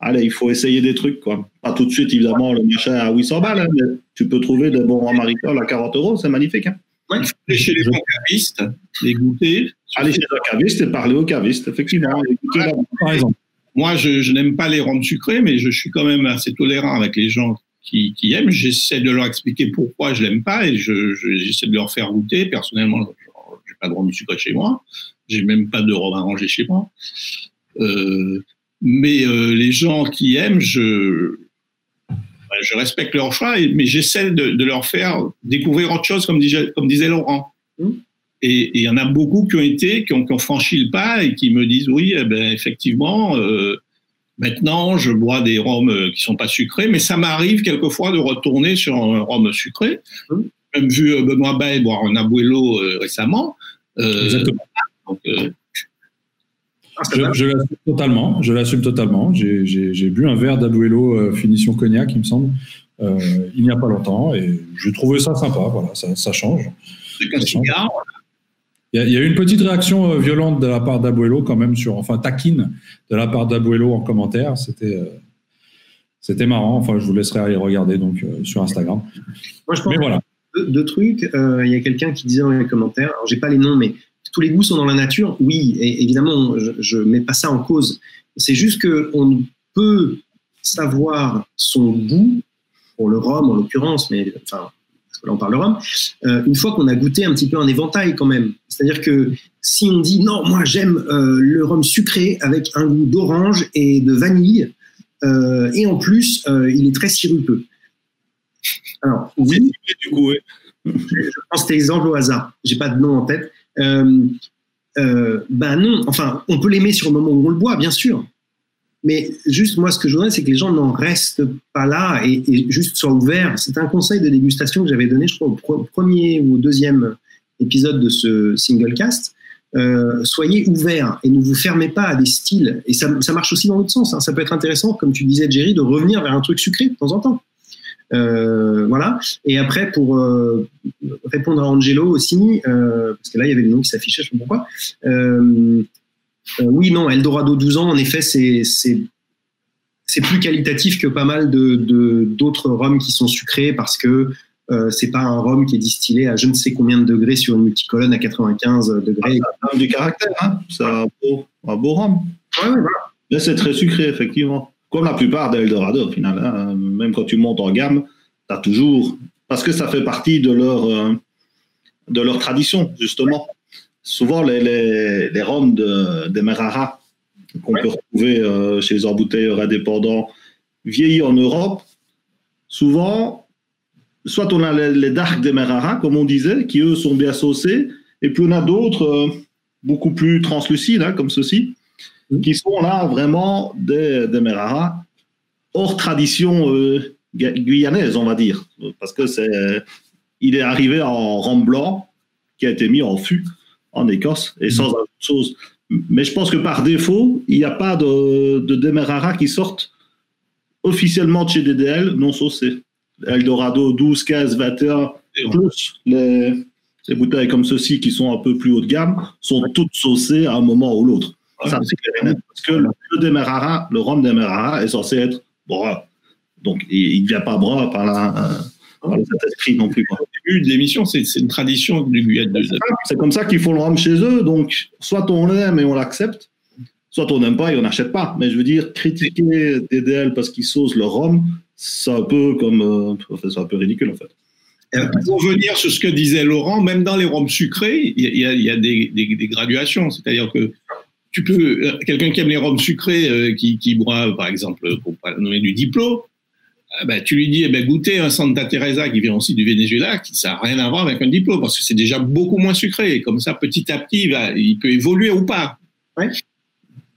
Allez, il faut essayer des trucs, quoi. Pas tout de suite, évidemment, le machin à 800 balles, hein, mais tu peux trouver des bons rhum agricoles à 40 euros, c'est magnifique. Hein. il faut aller chez les bons cavistes, les goûter. Aller chez un caviste et parler aux cavistes, effectivement. par exemple. Moi, je, n'aime pas les rhums sucrés, mais je suis quand même assez tolérant avec les gens qui, aiment. J'essaie de leur expliquer pourquoi je l'aime pas et j'essaie de leur faire goûter. Personnellement, j'ai pas de rhum sucré chez moi. J'ai même pas de rhum arrangé chez moi. Euh, mais euh, les gens qui aiment, je, je respecte leur choix, mais j'essaie de, leur faire découvrir autre chose, comme disait, comme disait Laurent. Mmh. Et il y en a beaucoup qui ont été, qui ont, franchi le pas et qui me disent oui, eh ben, effectivement, euh, maintenant je bois des rhums euh, qui sont pas sucrés, mais ça m'arrive quelquefois de retourner sur un rhum sucré. J'ai même vu euh, Benoît Bay boire un Abuelo récemment. Exactement. je, l'assume totalement. Je l'assume totalement. J'ai bu un verre d'Abuelo finition cognac, il me semble, il n'y a pas longtemps, et je trouvais ça sympa. Voilà, ça, ça change. C'est un cigare. Il y, a eu une petite réaction euh, violente de la part d'Abuelo quand même sur, enfin taquine de la part d'Abuelo en commentaire. C'était euh, c'était marrant. Enfin, je vous laisserai aller regarder donc euh, sur Instagram. Moi, je pense mais voilà. Deux, trucs. Il y a quelqu'un qui disait dans les commentaires. Alors, j'ai pas les noms, mais tous les goûts sont dans la nature. Oui, et évidemment, je, ne mets pas ça en cause. C'est juste que on peut savoir son goût pour le rhum en l'occurrence, mais enfin là on parle de rhum, euh, une fois qu'on a goûté un petit peu un éventail quand même. C'est-à-dire que si on dit non, moi j'aime euh, le rhum sucré avec un goût d'orange et de vanille, euh, et en plus il est très sirupeux. Alors oui, du coup, je prends cet exemple au hasard, j'ai pas de nom en tête. ben non, enfin on peut l'aimer sur le moment où on le boit, bien sûr, mais juste, moi, ce que je voudrais, c'est que les gens n'en restent pas là et, juste soient ouverts. C'est un conseil de dégustation que j'avais donné, je crois, au premier ou au deuxième épisode de ce single cast. Euh, soyez ouverts et ne vous fermez pas à des styles. Et ça, ça marche aussi dans l'autre sens. Hein. Ça peut être intéressant, comme tu disais, Jerry, de revenir vers un truc sucré de temps en temps. Euh, voilà. Et après, pour euh, répondre à Angelo aussi, euh, parce que là, il y avait le nom qui s'affichait, je ne sais pas pourquoi. Euh, oui, non, Eldorado 12 ans, en effet, c'est plus qualitatif que pas mal de d'autres rhums qui sont sucrés parce que euh, c'est pas un rhum qui est distillé à je ne sais combien de degrés sur une multicolonne à 95 degrés. Ah, ça a du caractère, hein c'est un beau, un beau rhum. Ouais, voilà. Mais c'est très sucré, effectivement. Comme la plupart d'Eldorado, au final. Hein. Même quand tu montes en gamme, tu as toujours. Parce que ça fait partie de leur, euh, de leur tradition, justement souvent les, les, les rhums de, des Merara qu'on peut retrouver euh, chez les embouteilleurs indépendants vieillis en Europe, souvent, soit on a les, les dark des Merara, comme on disait, qui eux sont bien saucés, et puis on a d'autres euh, beaucoup plus translucides, hein, comme ceux-ci, mm. qui sont là vraiment des, des Merara hors tradition euh, guyanaise, on va dire, parce que c'est, il est arrivé en rhum blanc qui a été mis en fût en Écosse et sans autre chose. Mais je pense que par défaut, il n'y a pas de, de Demerara qui sortent officiellement de chez DDL non saucés. Eldorado 12, 15, 21, plus les, les, bouteilles comme ceci qui sont un peu plus haut de gamme, sont toutes saucées à un moment ou l'autre. Ça, clair Parce que le, Demerara, le rhum Demerara est censé être brun. Donc, il ne vient pas brun par la, non plus. Au début de l'émission, c'est une tradition du Guyane. C'est comme ça qu'ils font le rhum chez eux. Donc, soit on l'aime et on l'accepte, soit on n'aime pas et on n'achète pas. Mais je veux dire, critiquer DDL parce qu'ils saucent le rhum, c'est un peu comme, euh, c'est un peu ridicule en fait. Euh, pour revenir sur ce que disait Laurent, même dans les rhums sucrés, il y, a, des, graduations. C'est-à-dire que tu peux, euh, quelqu'un qui aime les rhums sucrés, qui, qui boit, par exemple, pour nommer du Diplo, ah ben, tu lui dis, eh ben, goûtez un Santa Teresa qui vient aussi du Venezuela, qui ça n'a rien à voir avec un diplôme, parce que c'est déjà beaucoup moins sucré. comme ça, petit à petit, il, peut évoluer ou pas.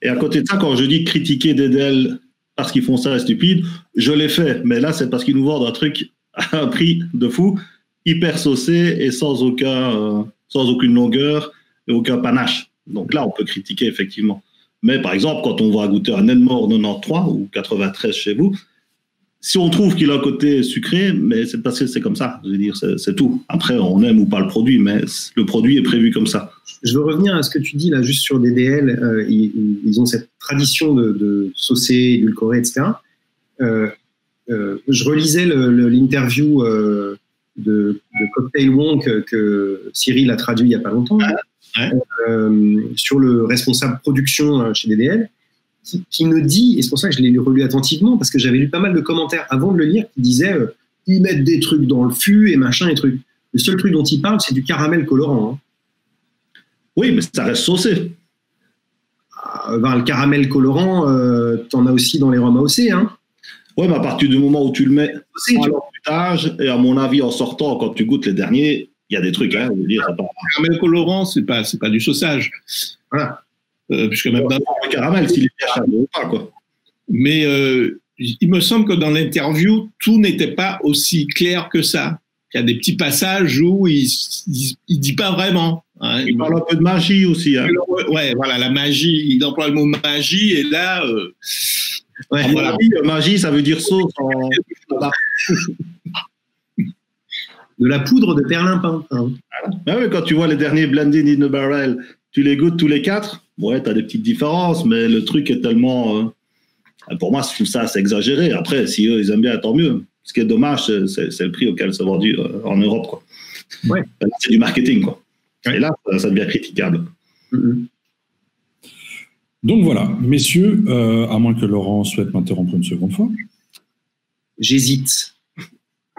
Et à côté de ça, quand je dis critiquer Dedel parce qu'ils font ça stupide, je l'ai fait. Mais là, c'est parce qu'ils nous vendent un truc à un prix de fou, hyper saucé et sans, aucun, euh, sans aucune longueur et aucun panache. Donc là, on peut critiquer effectivement. Mais par exemple, quand on va goûter un Edmore 93 ou 93 chez vous, si on trouve qu'il a un côté sucré, mais c'est parce que c'est comme ça. Je veux dire, c'est tout. Après, on aime ou pas le produit, mais le produit est prévu comme ça. Je veux revenir à ce que tu dis là, juste sur DDL. Euh, ils, ont cette tradition de, de saucer, édulcorer, etc. Euh, euh, je relisais l'interview de, de, Cocktail Wonk que, Cyril a traduit il n'y a pas longtemps, sur le responsable production chez DDL qui, me dit, et c'est pour ça que je l'ai relu attentivement, parce que j'avais lu pas mal de commentaires avant de le lire qui disaient euh, ils mettent des trucs dans le fût et machin et trucs. Le seul truc dont ils parlent, c'est du caramel colorant. Hein. Oui, mais ça reste saucé. Ah, ben, le caramel colorant, euh, tu en as aussi dans les rhums AOC. Hein. Oui, mais à partir du moment où tu le mets à et à mon avis, en sortant, quand tu goûtes les derniers, il y a des trucs. Hein, dire, Le caramel colorant, c'est pas, pas du sauçage. Voilà. Euh, puisque même dans le caramel, s'il est bien ou pas, quoi. Mais euh, il me semble que dans l'interview, tout n'était pas aussi clair que ça. Il y a des petits passages où il, il, dit pas vraiment. Hein. Il, parle un peu de magie aussi. Hein. Ouais, voilà, la magie. Il emploie le mot magie et là. Euh, ouais, voilà. magie, ça veut dire sauce. En... de la poudre de perlimpin. Hein. Ah quand tu vois les derniers blended in the barrel, tu les goûtes tous les quatre. Ouais, tu as des petites différences, mais le truc est tellement. Euh, pour moi, je trouve ça assez exagéré. Après, si eux, ils aiment bien, tant mieux. Ce qui est dommage, c'est le prix auquel c'est vendu euh, en Europe. Quoi. Ouais. C'est du marketing. Quoi. Et là, ça devient critiquable. Mm-hmm. Donc voilà, messieurs, euh, à moins que Laurent souhaite m'interrompre une seconde fois. J'hésite.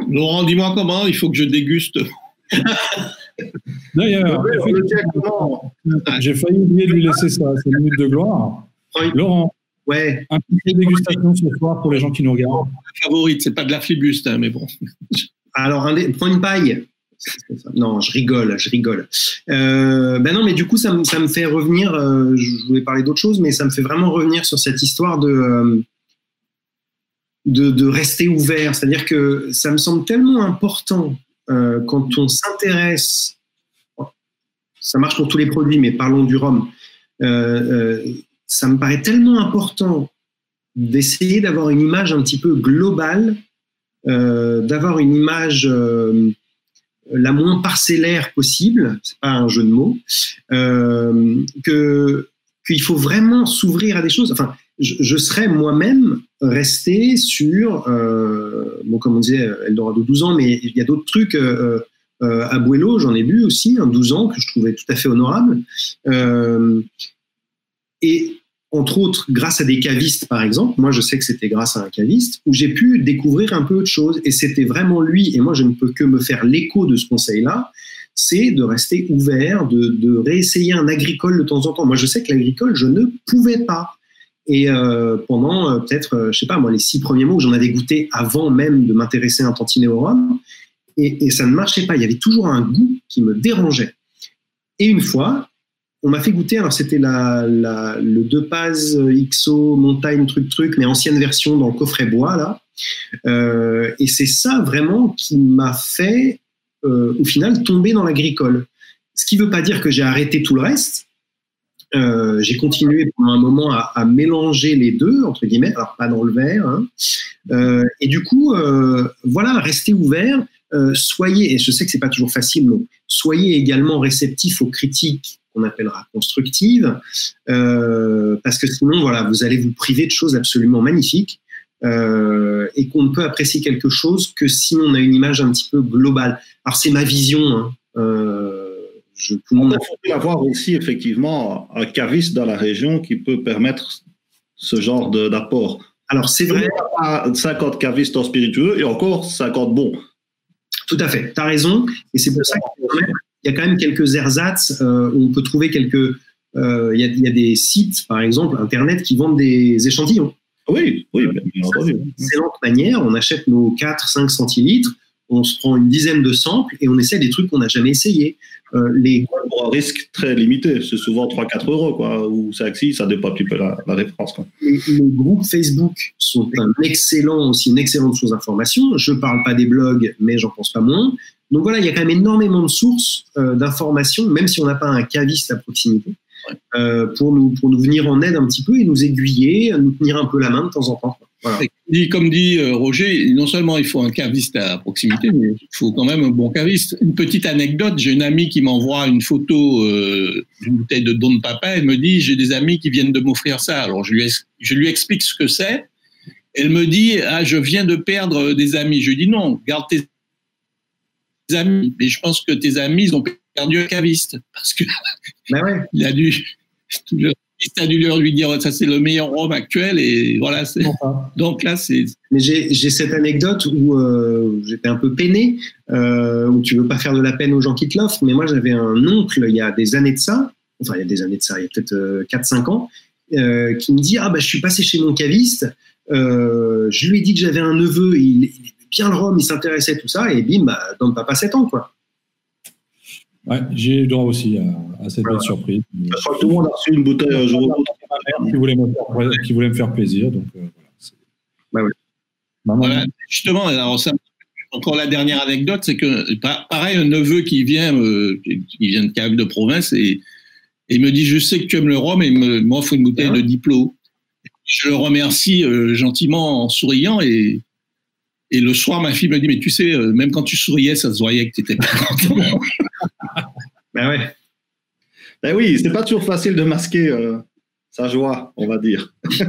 Laurent, dis-moi comment, il faut que je déguste. [laughs] D'ailleurs, j'ai failli oublier de lui laisser sa, minute de gloire. Laurent, ouais. un petit dégustation ce soir pour les gens qui nous regardent. Favorite, c'est pas de la flibuste, hein, mais bon. [laughs] Alors, prends une paille. Non, je rigole, je rigole. Euh, ben non, mais du coup, ça, me fait revenir. Euh, je voulais parler d'autre chose, mais ça me fait vraiment revenir sur cette histoire de, euh, de, rester ouvert. C'est-à-dire que ça me semble tellement important quand on s'intéresse. Ça marche pour tous les produits, mais parlons du rhum. ça me paraît tellement important d'essayer d'avoir une image un petit peu globale, d'avoir une image la moins parcellaire possible, c'est pas un jeu de mots, euh, qu'il faut vraiment s'ouvrir à des choses. Je, serais moi-même resté sur, euh, bon, comme on disait, Eldorado 12 ans, mais il y a d'autres trucs. Euh, euh, à Buello, j'en ai bu aussi, un 12 ans que je trouvais tout à fait honorable. et entre autres, grâce à des cavistes, par exemple, moi je sais que c'était grâce à un caviste, où j'ai pu découvrir un peu de choses. Et c'était vraiment lui, et moi je ne peux que me faire l'écho de ce conseil-là, c'est de rester ouvert, de, réessayer un agricole de temps en temps. Moi je sais que l'agricole, je ne pouvais pas. Et euh, pendant euh, peut-être, euh, je sais pas, moi les six premiers mots, j'en avais goûté avant même de m'intéresser un tantinet au rhum, et, ça ne marchait pas. Il y avait toujours un goût qui me dérangeait. Et une fois, on m'a fait goûter, alors c'était le deux Paz XO montagne truc truc, mais ancienne version dans le coffret bois là. Euh, et c'est ça vraiment qui m'a fait euh, au final tomber dans l'agricole. Ce qui ne veut pas dire que j'ai arrêté tout le reste. Euh, j'ai continué pendant un moment à, mélanger les deux entre guillemets, alors pas dans le verre. Hein. et du coup, voilà, restez ouvert. soyez, et je sais que c'est pas toujours facile, mais soyez également réceptif aux critiques qu'on appellera constructive, euh, parce que sinon, voilà, vous allez vous priver de choses absolument magnifiques. Euh, et qu'on ne peut apprécier quelque chose que si on a une image un petit peu globale. Alors c'est ma vision. Hein. Euh, je, on faut avoir aussi effectivement un caviste dans la région qui peut permettre ce genre d'apport. Alors c'est vrai. 50 cavistes en spiritueux et encore 50 bons. Tout à fait, tu as raison. Et c'est pour ça que il y a quand même quelques ersatz euh, où on peut trouver quelques. Euh, il y, a des sites, par exemple, internet, qui vendent des échantillons. Oui, oui, bien entendu. Une excellente manière. On achète nos 4-5 centilitres on se prend une dizaine de samples et on essaie des trucs qu'on n'a jamais essayé. Euh, les... Pour un risque très limité, c'est souvent 3-4 euros, quoi, ou 5-6, ça dépend un petit peu la, la référence. Quoi. Les, groupes Facebook sont un excellent, aussi une excellente source d'information. Je ne parle pas des blogs, mais j'en pense pas moins. Donc voilà, il y a quand même énormément de sources euh, d'informations, même si on n'a pas un caviste à proximité, euh, pour, nous, pour nous venir en aide un petit peu et nous aiguiller, nous tenir un peu la main de temps en temps. Comme dit euh, Roger, non seulement il faut un caviste à proximité, mais il faut quand même un bon caviste. Une petite anecdote, j'ai une amie qui m'envoie une photo euh, d'une bouteille de Don Papa, elle me dit j'ai des amis qui viennent de m'offrir ça. Alors je lui, je lui explique ce que c'est. Elle me dit ah je viens de perdre des amis. Je lui dis non, garde tes amis. Mais je pense que tes amis ils ont perdu un caviste parce que ouais. [laughs] il a dû [laughs] a dû lui dire ça c'est le meilleur rhum actuel et voilà. Donc là c'est. Mais j'ai cette anecdote où euh, j'étais un peu peiné, euh, où tu veux pas faire de la peine aux gens qui te l'offrent, mais moi j'avais un oncle il y a des années de ça, enfin il y a des années de ça, il y a peut-être 4-5 euh, ans, euh, qui me dit ah bah je suis passé chez mon caviste, je lui ai dit que j'avais un neveu, il, il aimait bien le rhum, il s'intéressait tout ça et bim bah donne pas 7 ans quoi. Ouais, j'ai eu droit aussi à, cette belle surprise. Je crois que tout le monde a reçu une bouteille un jour qui voulait me faire, qui voulait me faire plaisir. Donc, euh, voilà. Bah voilà. Justement, alors ça, encore la dernière anecdote, c'est que pareil, un neveu qui vient, euh, qui vient de Cave de province et, il me dit Je sais que tu aimes le rhum et m'offre une bouteille de Diplo. Je le remercie euh, gentiment en souriant et Et le soir, ma fille me dit, mais tu sais, euh, même quand tu souriais, ça se voyait que tu étais pas content. [laughs] ben ouais. Ben oui, c'est pas toujours facile de masquer euh, sa joie, on va dire. [laughs]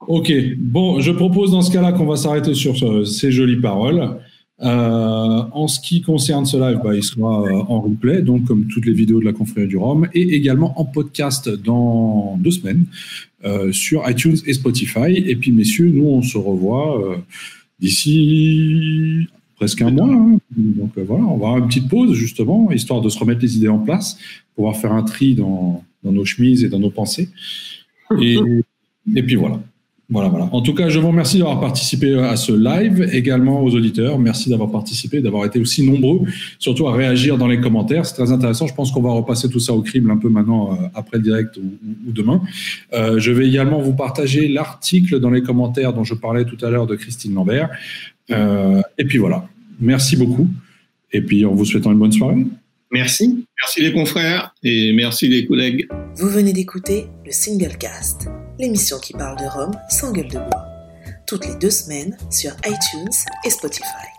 ok, bon, je propose dans ce cas-là qu'on va s'arrêter sur ces jolies paroles. Euh, en ce qui concerne ce live, bah, il sera en replay, donc comme toutes les vidéos de la confrérie du Rhum, et également en podcast dans deux semaines. Euh, sur iTunes et Spotify. Et puis, messieurs, nous, on se revoit euh, d'ici presque un mois. Hein. Donc euh, voilà, on va avoir une petite pause, justement, histoire de se remettre les idées en place, pouvoir faire un tri dans, dans nos chemises et dans nos pensées. Et, et puis voilà. Voilà, voilà. En tout cas, je vous remercie d'avoir participé à ce live, également aux auditeurs. Merci d'avoir participé, d'avoir été aussi nombreux, surtout à réagir dans les commentaires. C'est très intéressant. Je pense qu'on va repasser tout ça au crible un peu maintenant, euh, après le direct ou, demain. Euh, je vais également vous partager l'article dans les commentaires dont je parlais tout à l'heure de Christine Lambert. Euh, et puis voilà. Merci beaucoup. Et puis, en vous souhaitant une bonne soirée. Merci. Merci les confrères et merci les collègues. Vous venez d'écouter le Single Cast l'émission qui parle de Rome sans gueule de bois, toutes les deux semaines sur iTunes et Spotify.